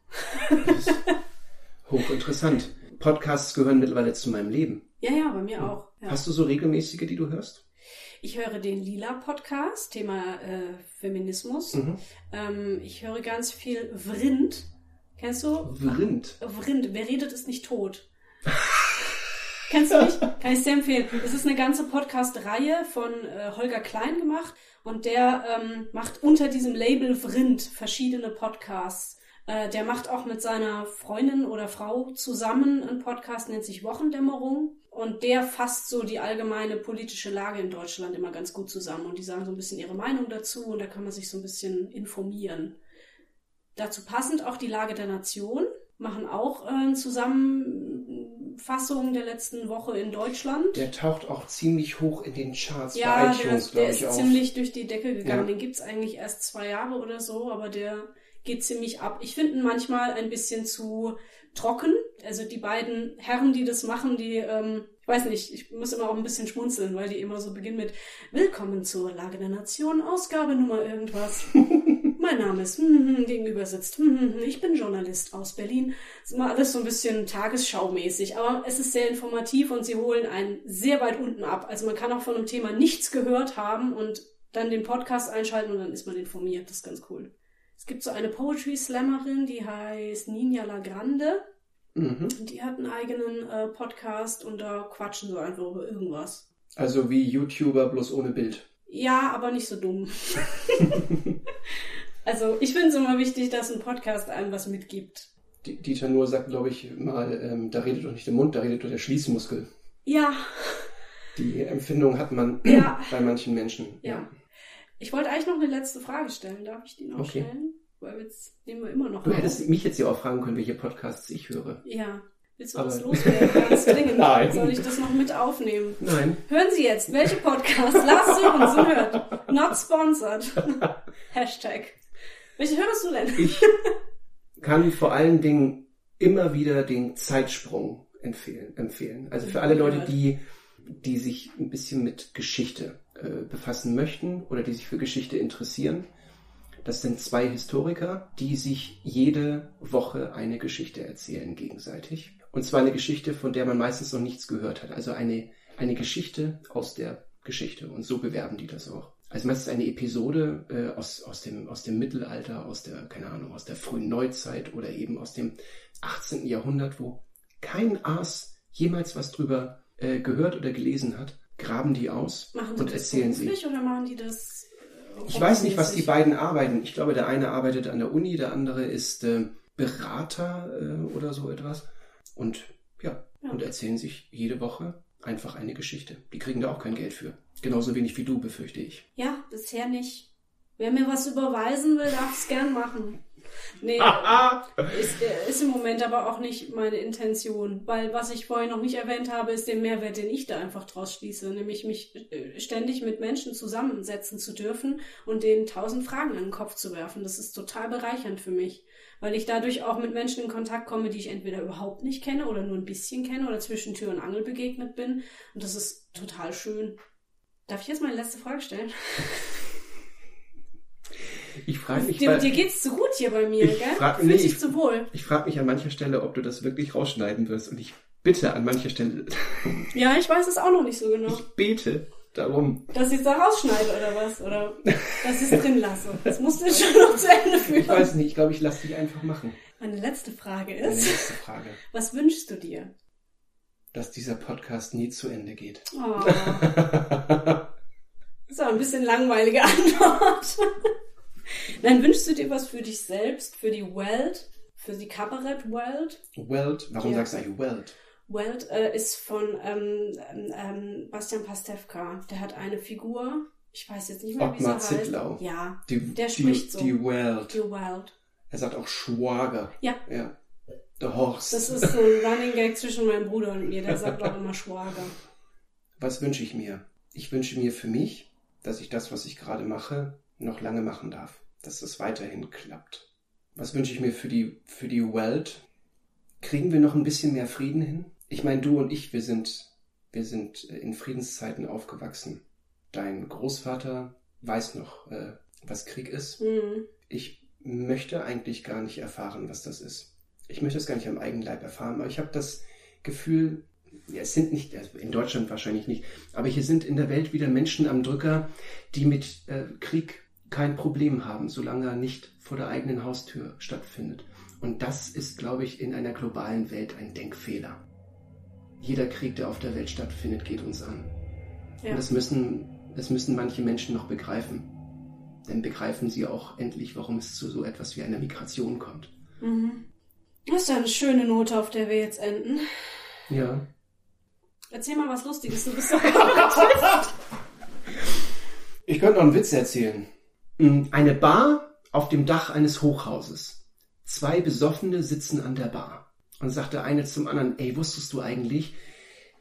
*laughs* hochinteressant. Podcasts gehören mittlerweile zu meinem Leben. Ja, ja, bei mir auch. Ja. Hast du so regelmäßige, die du hörst? Ich höre den Lila-Podcast, Thema äh, Feminismus. Mhm. Ähm, ich höre ganz viel Vrind. Kennst du? Vrind. Vrind. Wer redet, ist nicht tot. *laughs* Kennst du nicht? Kann ich sehr empfehlen. Es ist eine ganze Podcast-Reihe von äh, Holger Klein gemacht und der ähm, macht unter diesem Label Vrind verschiedene Podcasts. Äh, der macht auch mit seiner Freundin oder Frau zusammen einen Podcast, nennt sich Wochendämmerung. Und der fasst so die allgemeine politische Lage in Deutschland immer ganz gut zusammen. Und die sagen so ein bisschen ihre Meinung dazu und da kann man sich so ein bisschen informieren. Dazu passend auch die Lage der Nation, machen auch äh, Zusammenfassungen der letzten Woche in Deutschland. Der taucht auch ziemlich hoch in den Charts ja, bei iTunes, der, der ist ziemlich durch die Decke gegangen. Ja. Den gibt's eigentlich erst zwei Jahre oder so, aber der geht ziemlich ab. Ich finde ihn manchmal ein bisschen zu trocken. Also die beiden Herren, die das machen, die, ähm, ich weiß nicht, ich muss immer auch ein bisschen schmunzeln, weil die immer so beginnen mit Willkommen zur Lage der Nation, Ausgabe Nummer irgendwas. *laughs* mein Name ist, hm, hm, gegenüber sitzt, hm, hm, hm, ich bin Journalist aus Berlin. Das ist immer alles so ein bisschen tagesschaumäßig, aber es ist sehr informativ und sie holen einen sehr weit unten ab. Also man kann auch von einem Thema nichts gehört haben und dann den Podcast einschalten und dann ist man informiert. Das ist ganz cool. Es gibt so eine Poetry Slammerin, die heißt Nina Lagrande. Mhm. Die hat einen eigenen äh, Podcast und da quatschen sie einfach über irgendwas. Also wie YouTuber, bloß ohne Bild. Ja, aber nicht so dumm. *laughs* *laughs* also ich finde es immer wichtig, dass ein Podcast einem was mitgibt. Die- Dieter Nuhr sagt, glaube ich, mal, ähm, da redet doch nicht der Mund, da redet doch der Schließmuskel. Ja, Die Empfindung hat man Ja. bei manchen Menschen. Ja. Ich wollte eigentlich noch eine letzte Frage stellen. Darf ich die noch Okay. stellen? Weil jetzt nehmen wir immer noch Du auf. hättest mich jetzt ja auch fragen können, welche Podcasts ich höre. Ja. Willst du Aber- das loswerden? Ganz dringend. Nein. Soll ich das noch mit aufnehmen? Nein. Hören Sie jetzt, welche Podcasts Lars Sörensen hört. Not sponsored. *laughs* Hashtag. Welche hörst du denn? Ich kann vor allen Dingen immer wieder den Zeitsprung empfehlen. empfehlen. Also für alle Leute, die, die sich ein bisschen mit Geschichte äh, befassen möchten oder die sich für Geschichte interessieren. Das sind zwei Historiker, die sich jede Woche eine Geschichte erzählen gegenseitig. Und zwar eine Geschichte, von der man meistens noch nichts gehört hat. Also eine, eine Geschichte aus der Geschichte. Und so bewerben die das auch. Also meistens eine Episode äh, aus, aus, dem, aus dem Mittelalter, aus der, keine Ahnung, aus der frühen Neuzeit oder eben aus dem 18. Jahrhundert, wo kein Aas jemals was drüber äh, gehört oder gelesen hat, graben die aus und das erzählen sie. oder machen die das? äh, Ich weiß nicht, was die beiden arbeiten. Ich glaube, der eine arbeitet an der Uni, der andere ist äh, Berater äh, oder so etwas. Und ja, Ja. und erzählen sich jede Woche einfach eine Geschichte. Die kriegen da auch kein Geld für. Genauso wenig wie du, befürchte ich. Ja, bisher nicht. Wer mir was überweisen will, darf es gern machen. Nee, *laughs* ist, ist im Moment aber auch nicht meine Intention, weil was ich vorhin noch nicht erwähnt habe, ist der Mehrwert, den ich da einfach draus schließe, nämlich mich äh, ständig mit Menschen zusammensetzen zu dürfen und denen tausend Fragen an den Kopf zu werfen. Das ist total bereichernd für mich, weil ich dadurch auch mit Menschen in Kontakt komme, die ich entweder überhaupt nicht kenne oder nur ein bisschen kenne oder zwischen Tür und Angel begegnet bin. Und das ist total schön. Darf ich jetzt meine letzte Frage stellen? *laughs* Ich frage mich, Dir, dir geht's zu gut hier bei mir, Ich gell? frag- Fühlst nee, dich ich- zu wohl. ich frag mich an mancher Stelle, ob du das wirklich rausschneiden wirst. Und ich bitte an mancher Stelle, *laughs* Ja, ich weiß es auch noch nicht so genau. ich bete darum. Dass ich es da rausschneide oder was? Oder *laughs* dass ich es drin lasse. Das musst du jetzt schon noch zu Ende Ich führen. weiß nicht, ich glaube, ich lasse dich einfach machen. Meine letzte Frage Meine ist, nächste Frage. *laughs* was wünschst du dir? Dass dieser Podcast nie zu Ende geht. Oh, das ist aber ein bisschen langweilige Antwort. *laughs* Nein, wünschst du dir was für dich selbst, für die Welt, für die Kabarett-Welt? Welt, warum Ja. sagst du eigentlich Welt? Welt äh, ist von ähm, ähm, ähm, Bastian Pastewka. Der hat eine Figur, ich weiß jetzt nicht mehr, wie sie Ottmar heißt. Zittlau. Ja, Die, Der die, spricht so. Die Welt. die Welt. Er sagt auch Schwager. Ja, Ja. Der Horst. das ist so ein Running Gag zwischen meinem Bruder und mir. Der sagt auch immer Schwager. Was wünsche ich mir? Ich wünsche mir für mich, dass ich das, was ich gerade mache, noch lange machen darf. Dass das weiterhin klappt. Was wünsche ich mir für die, für die Welt? Kriegen wir noch ein bisschen mehr Frieden hin? Ich meine, du und ich, wir sind, wir sind in Friedenszeiten aufgewachsen. Dein Großvater weiß noch, äh, was Krieg ist. Hm. ich möchte eigentlich gar nicht erfahren, was das ist. Ich möchte es gar nicht am eigenen Leib erfahren, aber ich habe das Gefühl, ja, es sind nicht, also in Deutschland wahrscheinlich nicht, aber hier sind in der Welt wieder Menschen am Drücker, die mit äh, Krieg kein Problem haben, solange er nicht vor der eigenen Haustür stattfindet. Und das ist, glaube ich, in einer globalen Welt ein Denkfehler. Jeder Krieg, der auf der Welt stattfindet, geht uns an. Ja. Und das müssen, das müssen manche Menschen noch begreifen. Dann begreifen sie auch endlich, warum es zu so etwas wie einer Migration kommt. Mhm. Das ist ja eine schöne Note, auf der wir jetzt enden. Ja. Erzähl mal was Lustiges. Du bist doch. *laughs* Ich könnte noch einen Witz erzählen. Mm, Eine Bar auf dem Dach eines Hochhauses. Zwei Besoffene sitzen an der Bar. Und sagt der eine zum anderen, ey, wusstest du eigentlich,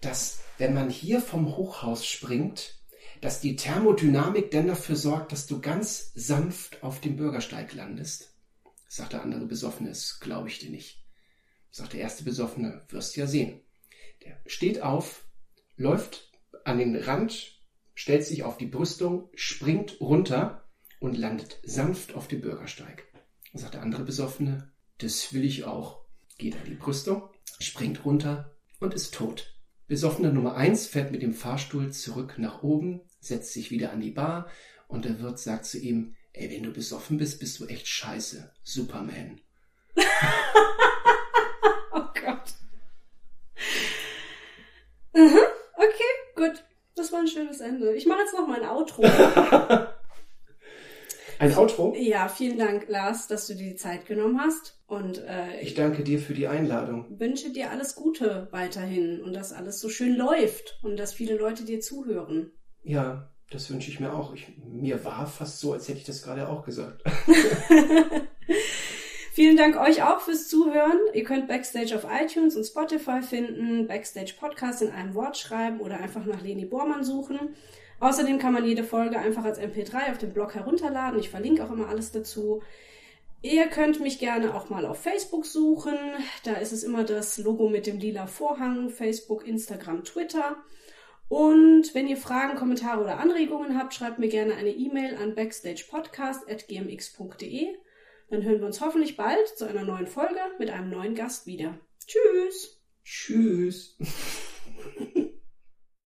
dass wenn man hier vom Hochhaus springt, dass die Thermodynamik dann dafür sorgt, dass du ganz sanft auf dem Bürgersteig landest? Sagt der andere Besoffene, das glaube ich dir nicht. Sagt der erste Besoffene, wirst ja sehen. Der steht auf, läuft an den Rand, stellt sich auf die Brüstung, springt runter und landet sanft auf dem Bürgersteig. Dann sagt der andere Besoffene, das will ich auch. Geht an die Brüstung, springt runter und ist tot. Besoffener Nummer eins fährt mit dem Fahrstuhl zurück nach oben, setzt sich wieder an die Bar und der Wirt sagt zu ihm, ey, wenn du besoffen bist, bist du echt scheiße. Superman. *laughs* oh Gott. Mhm, okay, gut. Das war ein schönes Ende. Ich mache jetzt noch mein Outro. *laughs* Ein Outro? Ja, vielen Dank, Lars, dass du dir die Zeit genommen hast. Und äh, Ich danke dir für die Einladung. wünsche dir alles Gute weiterhin und dass alles so schön läuft und dass viele Leute dir zuhören. Ja, das wünsche ich mir auch. Ich, mir war fast so, als hätte ich das gerade auch gesagt. *laughs* *laughs* Vielen Dank euch auch fürs Zuhören. Ihr könnt Backstage auf iTunes und Spotify finden, Backstage Podcast in einem Wort schreiben oder einfach nach Leni Bormann suchen. Außerdem kann man jede Folge einfach als MP3 auf dem Blog herunterladen. Ich verlinke auch immer alles dazu. Ihr könnt mich gerne auch mal auf Facebook suchen. Da ist es immer das Logo mit dem lila Vorhang. Facebook, Instagram, Twitter. Und wenn ihr Fragen, Kommentare oder Anregungen habt, schreibt mir gerne eine E-Mail an backstagepodcast.gmx.de. Dann hören wir uns hoffentlich bald zu einer neuen Folge mit einem neuen Gast wieder. Tschüss! Tschüss. *laughs*